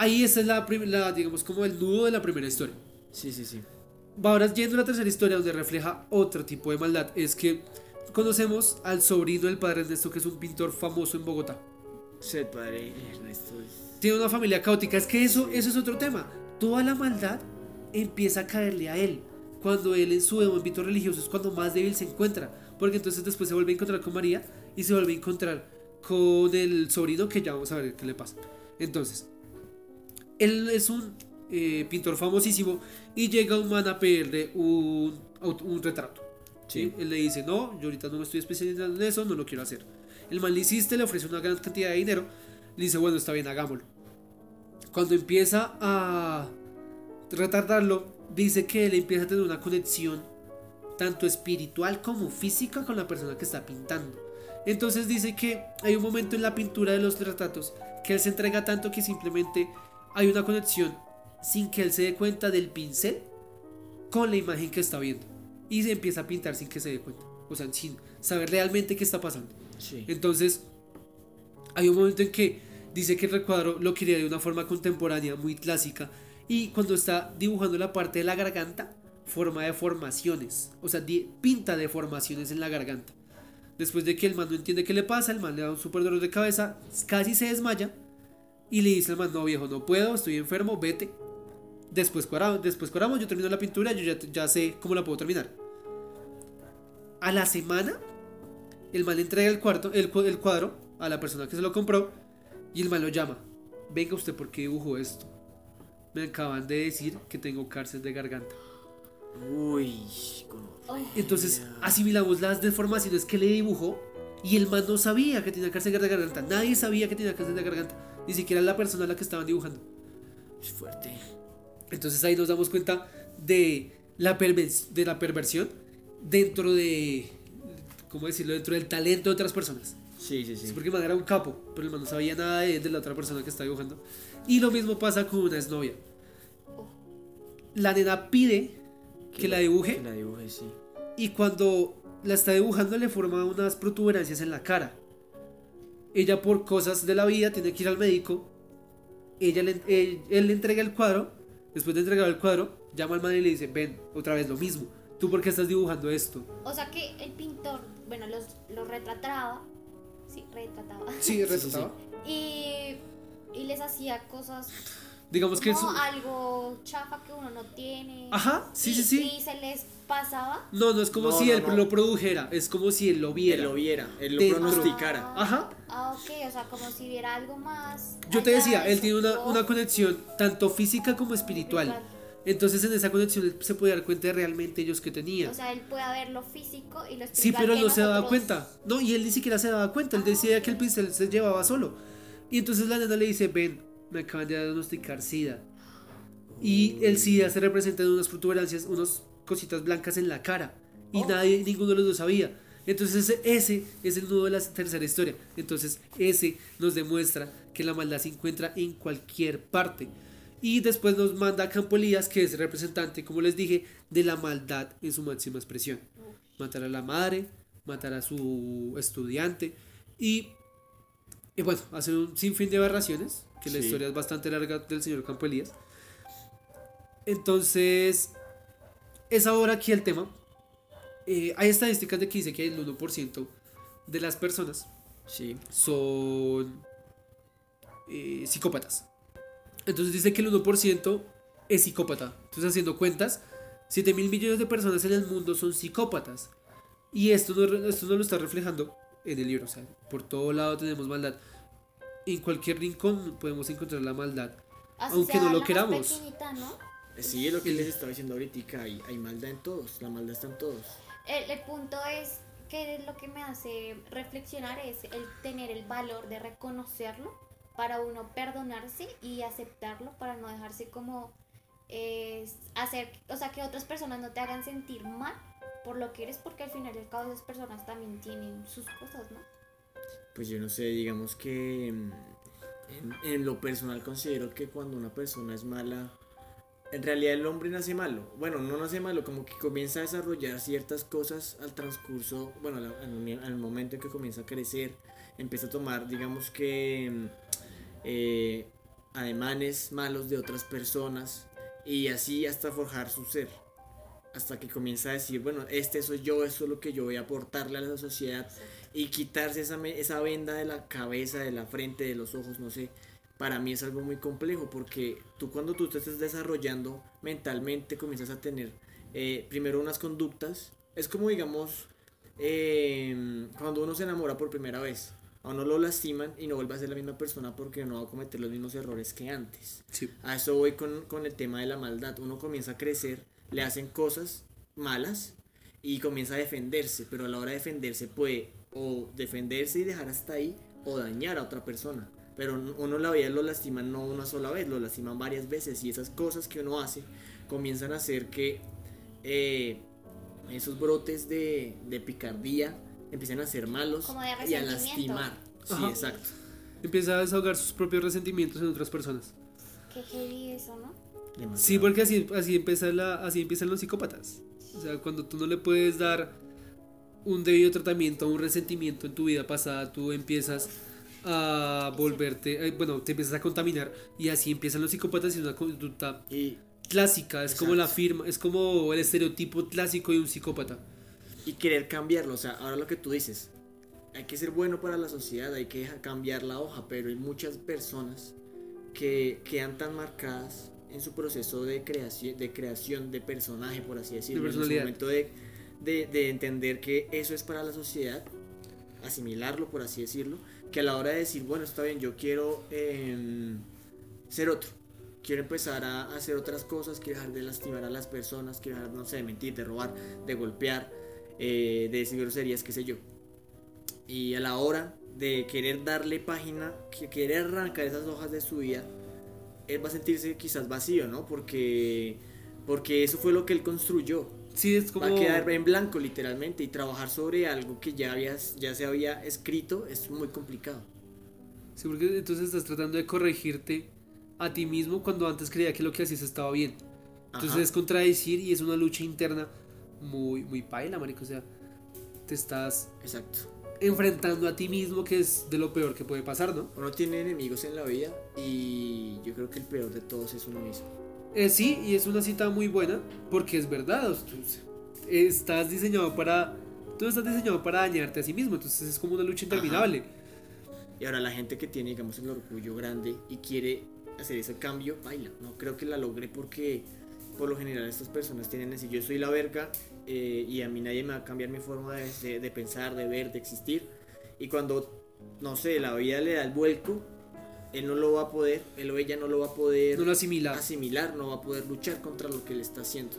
ahí esa es la, la, digamos, como el nudo de la primera historia. Sí, sí, sí. Va ahora yendo a la tercera historia donde refleja otro tipo de maldad. Es que conocemos al sobrino del padre Ernesto, que es un pintor famoso en Bogotá. Sí, padre Ernesto. es- tiene una familia caótica. Es que eso, eso es otro tema. toda la maldad empieza a caerle a él. Cuando él en su ámbito religioso es cuando más débil se encuentra. Porque entonces después se vuelve a encontrar con María y se vuelve a encontrar con el sobrino que ya vamos a ver qué le pasa. Entonces, él es un eh, pintor famosísimo y llega un man a pedirle un, retrato. ¿sí? Él le dice, no, yo ahorita no me estoy especializando en eso, no lo quiero hacer. El man le insiste, le ofrece una gran cantidad de dinero, le dice, bueno, está bien, hagámoslo. Cuando empieza a retardarlo, dice que él empieza a tener una conexión tanto espiritual como física con la persona que está pintando. Entonces dice que hay un momento en la pintura de los retratos que él se entrega tanto que simplemente hay una conexión sin que él se dé cuenta del pincel con la imagen que está viendo. Y se empieza a pintar sin que se dé cuenta. O sea, sin saber realmente qué está pasando. Sí. Entonces, hay un momento en que dice que el recuadro lo quería de una forma contemporánea, muy clásica. Y cuando está dibujando la parte de la garganta, forma deformaciones. O sea, pinta deformaciones en la garganta. Después de que el man no entiende qué le pasa, el man le da un super dolor de cabeza, casi se desmaya. Y le dice al man, no viejo, no puedo, estoy enfermo, vete. Después cuadramos, después cuadramos, yo termino la pintura, yo ya, ya sé cómo la puedo terminar. A la semana, el man le entrega el, cuarto, el, el cuadro a la persona que se lo compró y el man lo llama. Venga usted, ¿por qué dibujó esto? Me acaban de decir que tengo cárcel de garganta. Uy, Entonces asimilamos las deformaciones que le dibujó y el man no sabía que tenía cárcel de garganta. Nadie sabía que tenía cárcel de garganta. Ni siquiera la persona a la que estaban dibujando. es fuerte. Entonces ahí nos damos cuenta de la, de la perversión dentro de, ¿cómo decirlo? Dentro del talento de otras personas. Sí, sí, Sí, sí. porque el man era un capo, pero el man no sabía nada de, de la otra persona que está dibujando. Y lo mismo pasa con una exnovia. La nena pide que la dibuje Que la dibuje, sí. y cuando la está dibujando le forma unas protuberancias en la cara. Ella por cosas de la vida tiene que ir al médico. Ella le- él, él le entrega el cuadro. Después de entregar el cuadro, llama al man y le dice, ven, otra vez lo mismo. ¿Tú por qué estás dibujando esto? O sea que el pintor, bueno, los, los retrataba. Sí, retrataba. Sí, sí, retrataba. Y, y les hacía cosas Digamos que como eso... algo chafa que uno no tiene. Ajá, sí, y, sí, sí. Y se les pasaba. No, no es como No, si no, él no. lo produjera, es como si él lo Él viera. lo viera, él lo pronosticara. Ajá. Ah, ok, o sea, como si viera algo más. Yo te decía, de él tiene una, una conexión tanto física como espiritual. espiritual. Entonces en esa conexión él se puede dar cuenta de realmente ellos que tenían. O sea, él puede ver lo físico y lo espiritual. Sí, pero que no se daba cuenta. No, y él ni siquiera se daba cuenta. Él decía que el pincel se llevaba solo. Y entonces la nena le dice, ven, me acaban de diagnosticar SIDA. Y el SIDA se representa en unas protuberancias, unas cositas blancas en la cara. Y nadie, ninguno de los dos sabía. Entonces ese, ese es el nudo de la tercera historia. Entonces ese nos demuestra que la maldad se encuentra en cualquier parte. Y después nos manda a Campo Elías, que es el representante, como les dije, de la maldad en su máxima expresión. Matar a la madre, matar a su estudiante y, y bueno, hacer un sinfín de aberraciones, que la historia es bastante larga del señor Campo Elías. Entonces, es ahora aquí el tema. Eh, hay estadísticas de que dice que el 1% de las personas Sí. son eh, psicópatas. Entonces dice que el 1% es psicópata. Entonces haciendo cuentas, 7 mil millones de personas en el mundo son psicópatas. Y esto no, esto no lo está reflejando en el libro. O sea, por todo lado tenemos maldad. En cualquier rincón podemos encontrar la maldad. Así Aunque sea no lo la más queramos. pequeñita, ¿no? Sí, es lo que les estaba diciendo ahorita. Hay, hay maldad en todos. La maldad está en todos. El, el punto es que lo que me hace reflexionar es el tener el valor de reconocerlo para uno perdonarse y aceptarlo para no dejarse como eh, hacer, o sea, que otras personas no te hagan sentir mal por lo que eres porque al final y al cabo esas personas también tienen sus cosas, ¿no? Pues yo no sé, digamos que mm, en, en lo personal considero que cuando una persona es mala, en realidad el hombre nace malo. Bueno, no nace malo, como que comienza a desarrollar ciertas cosas al transcurso, bueno, al, momento en que comienza a crecer, empieza a tomar, digamos que, mm, eh, ademanes malos de otras personas y así hasta forjar su ser. Hasta que comienza a decir, bueno, este soy yo, esto es lo que yo voy a aportarle a la sociedad y quitarse esa, esa venda de la cabeza, de la frente, de los ojos, no sé, para mí es algo muy complejo porque tú cuando tú te estás desarrollando mentalmente comienzas a tener eh, primero unas conductas, es como digamos eh, cuando uno se enamora por primera vez, a uno lo lastiman y no vuelve a ser la misma persona porque no va a cometer los mismos errores que antes. Sí. A eso voy con, con el tema de la maldad. Uno comienza a crecer, le hacen cosas malas y comienza a defenderse, pero a la hora de defenderse puede o defenderse y dejar hasta ahí o dañar a otra persona. Pero uno la vida lo lastiman no una sola vez, lo lastiman varias veces y esas cosas que uno hace comienzan a hacer que eh, esos brotes de, de picardía empiecen a ser malos Como de y a lastimar. Sí, Ajá. exacto. Empieza a desahogar sus propios resentimientos en otras personas. Qué heavy eso, ¿no? Demasiado. Sí, porque así, así, empieza la, así empiezan los psicópatas. O sea, cuando tú no le puedes dar un debido tratamiento a un resentimiento en tu vida pasada, tú empiezas a volverte, eh, bueno, te empiezas a contaminar y así empiezan los psicópatas y una conducta Y, clásica, es como la firma, es como el estereotipo clásico de un psicópata. y querer cambiarlo. O sea, ahora lo que tú dices, hay que ser bueno para la sociedad, hay que cambiar la hoja, pero hay muchas personas que quedan tan marcadas en su proceso de creación, de creación de personaje, por así decirlo, en su momento de, de, de entender que eso es para la sociedad, asimilarlo, por así decirlo, que a la hora de decir, bueno, está bien, yo quiero em, ser otro, quiero empezar a hacer otras cosas, quiero dejar de lastimar a las personas, quiero dejar, no sé, de mentir, de robar, de golpear, eh, de decir groserías, qué sé yo. Y a la hora de querer darle página, que querer arrancar esas hojas de su vida, él va a sentirse quizás vacío, ¿no? Porque, porque eso fue lo que él construyó. Sí, es como... Va a quedar en blanco literalmente y trabajar sobre algo que ya, habías, ya se había escrito es muy complicado. Sí, porque entonces estás tratando de corregirte a ti mismo cuando antes creía que lo que hacías estaba bien. Entonces Ajá. es contradecir y es una lucha interna muy, muy paila, marico. O sea, te estás Exacto. enfrentando a ti mismo, que es de lo peor que puede pasar, ¿no? Uno tiene enemigos en la vida y yo creo que el peor de todos es uno mismo. Eh, sí, y es una cita muy buena porque es verdad. tú estás diseñado para. Tú estás diseñado para dañarte a sí mismo, entonces es como una lucha interminable. Y ahora la gente que tiene, digamos, el orgullo grande y quiere hacer ese cambio, baila. No creo que la logre porque por lo general estas personas tienen así, yo soy la verga eh, y a mí nadie me va a cambiar mi forma de, de- de pensar, de ver, de existir. Y cuando, no sé, la vida le da el vuelco, él no lo va a poder, él o ella no lo va a poder No lo asimila. asimilar, no va a poder luchar contra lo que le está haciendo.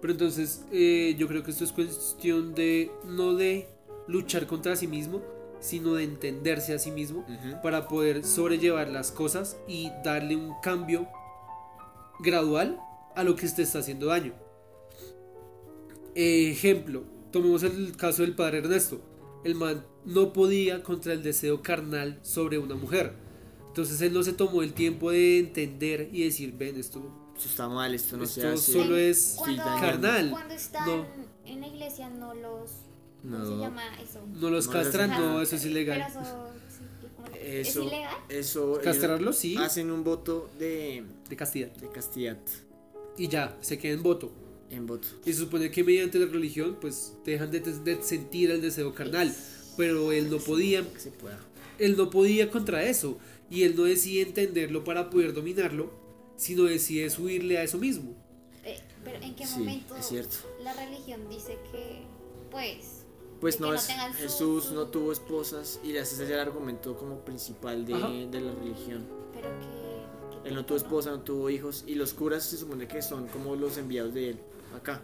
Pero entonces eh, yo creo que esto es cuestión de no de luchar contra sí mismo, sino de entenderse a sí mismo para poder sobrellevar las cosas y darle un cambio gradual a lo que te está haciendo daño. Ejemplo, tomemos el caso del padre Ernesto. El man no podía contra el deseo carnal sobre una mujer. Entonces él no se tomó el tiempo de entender y decir, ven, esto, Esto está mal, esto no se esto hace. solo es Cuando, carnal. cuando están No. en la iglesia no los... ¿Cómo No. se llama eso? No los No, castran, Ajá, no, eso es ilegal. Pero eso, ¿cómo Eso, ¿Es ilegal? eso ellos Castrarlo, sí, hacen un voto de, de castidad. de castidad Y ya, se queda en voto. en voto. Y se supone que mediante la religión, pues dejan de, de sentir el deseo carnal. Pero él no podía, Que se pueda. él no podía contra eso. Y él no decide entenderlo para poder dominarlo, sino decide subirle a eso mismo. Eh, pero ¿en qué Sí, momento es cierto. la religión dice que, pues... Pues no que es, Jesús su- no tuvo esposas y ese es el argumento como principal de, la religión. Pero que... que Él no tuvo esposa, no tuvo hijos y los curas se supone que son como los enviados de él acá.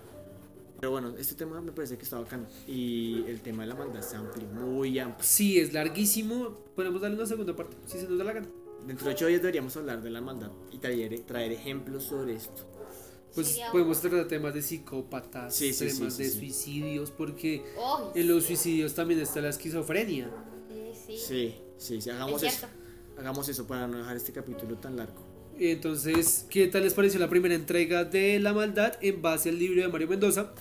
Pero bueno, este tema me parece que está bacano y el tema de la maldad es amplio, muy amplio. Sí, es larguísimo. Podemos darle una segunda parte, si se nos da la gana. Dentro de ocho días deberíamos hablar de la maldad y traer, traer ejemplos sobre esto. Pues podemos tratar temas de psicópatas, Sí, sí, temas sí, de sí. suicidios, porque ¡Ay, en los suicidios también está la esquizofrenia. sí, Sí, sí, sí, hagamos es eso. Hagamos eso para no dejar este capítulo tan largo. Entonces, ¿qué tal les pareció la primera entrega de La Maldad en base al libro de Mario Mendoza?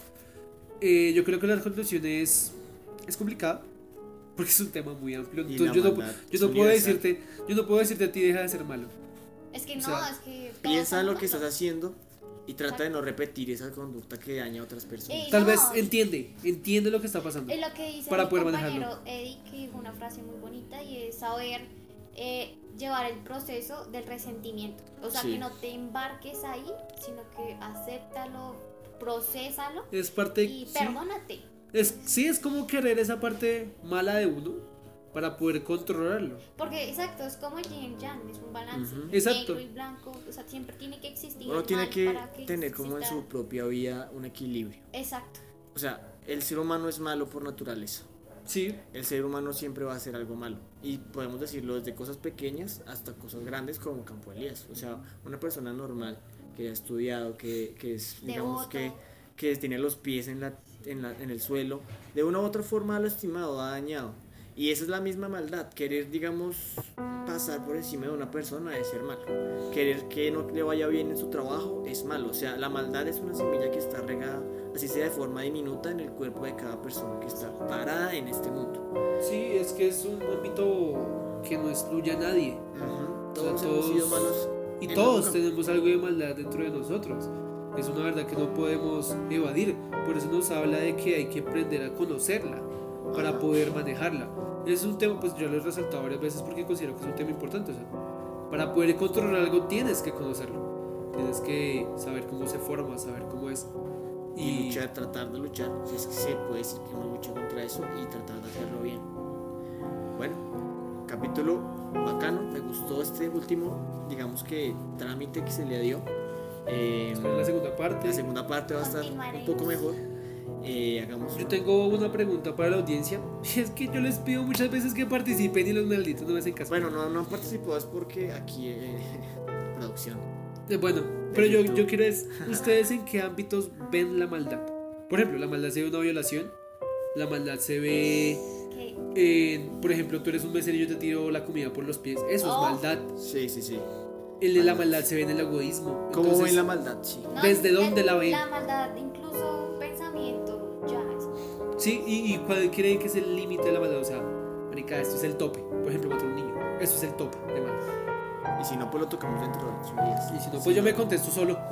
Eh, yo creo que la conclusión es, es complicada porque es un tema muy amplio. Y Entonces, yo no, yo no puedo decirte, yo no puedo decirte a ti deja de ser malo. Es que O no, sea, es que... Piensa lo que estás haciendo y trata de no repetir esa conducta que daña a otras personas. Ey, Tal no, vez entiende, entiende lo que está pasando. Es lo que dice para mi poder compañero manejarlo. Eddie, que dijo una frase muy bonita y es saber eh, llevar el proceso del resentimiento. O sea, Sí. que no te embarques ahí, sino que acéptalo, procésalo Es parte. y sí. perdónate. Es, sí, es como querer esa parte mala de uno para poder controlarlo. Porque, exacto, es como el yin y yang, es un balance. Ujú. Exacto. Negro y blanco, o sea, siempre tiene que existir. Uno tiene que para que tener como en exista- su propia vida un equilibrio. Exacto. O sea, el ser humano es malo por naturaleza. Sí, El ser humano siempre va a hacer algo malo. Y podemos decirlo desde cosas pequeñas hasta cosas grandes como Campo Elías. O sea, una persona normal que ha estudiado, que, que es, digamos, que, que tiene los pies en, la, en, la- en el suelo, de una u otra forma ha lastimado, ha dañado. Y esa es la misma maldad, querer, digamos, pasar por encima de una persona es ser malo. Querer que no le vaya bien en su trabajo es malo. O sea, la maldad es una semilla que está regada, así sea de forma diminuta, en el cuerpo de cada persona que está parada en este mundo. sí, es que es un ámbito que no excluye a nadie. Ujú, O sea, Todos hemos sido todos- malos. Y todos tenemos algo de maldad dentro de nosotros. Es una verdad que no podemos evadir. Por eso nos habla de que hay que aprender a conocerla para poder manejarla. Es un tema, pues yo lo he resaltado varias veces porque considero que es un tema importante. o sea, para poder controlar algo tienes que conocerlo. Tienes que saber cómo se forma, saber cómo es. Y luchar, tratar de luchar. Si es que se puede decir que uno lucha contra eso y tratar de hacerlo bien. Bueno, capítulo bacano. Me gustó este último, digamos que trámite que se le dio. Eh, la segunda parte. la segunda parte va a estar un poco mejor. Eh, hagamos Yo tengo una pregunta para la audiencia. Es que yo les pido muchas veces que participen y los malditos no me hacen caso. Bueno, no, no han participado es porque aquí eh, producción. Eh, Bueno, pero yo, yo quiero es, ¿ustedes en qué ámbitos ven la maldad? Por ejemplo, la maldad se ve en una violación, la maldad se ve en, por ejemplo, tú eres un mesero y yo te tiro la comida por los pies, eso Oh. es maldad. Sí, sí, sí. El de la maldad se ve en el egoísmo. ¿Cómo Entonces, ven la maldad? Sí. no, ¿Desde es- dónde la ven? La maldad, incluso un pensamiento, ya es. Sí, y, y cuál creen que es el límite de la maldad, o sea, marica, esto es el tope. Por ejemplo, contra un niño, esto es el tope de maldad. Y si no, pues lo tocamos dentro de ocho días. Y si no, pues yo me contesto solo.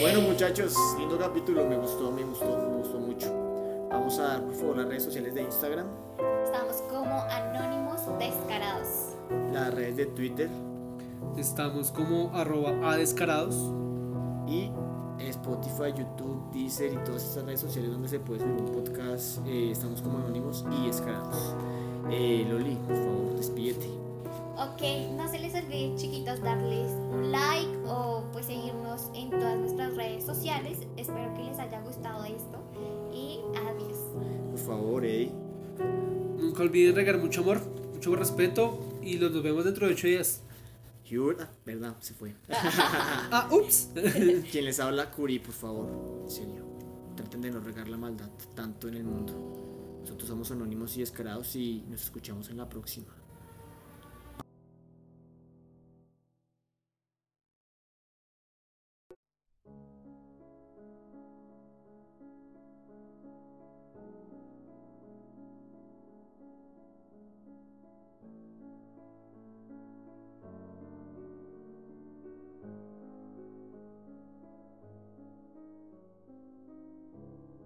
Bueno muchachos, lindo capítulo, me gustó, me gustó. Vamos a dar por favor las redes sociales de Instagram, Estamos como anónimos descarados. las redes de Twitter Estamos como arroba adescarados. y Spotify, YouTube, Deezer y todas estas redes sociales donde se puede subir un podcast. eh, estamos como anónimos y escarados. Eh, Loli, por favor, despídete. Ok, no se les olvide, chiquitos, darles un like o pues seguirnos en todas nuestras redes sociales. Espero que les haya gustado esto adiós. Por favor, Eddie. Nunca olviden regar mucho amor, mucho respeto y los nos vemos dentro de ocho días. Hubert, ah, verdad, se fue. Ah, ups. Quien les habla, Curi, por favor. En serio, traten de no regar la maldad tanto en el mundo. Nosotros somos anónimos y descarados y nos escuchamos en la próxima.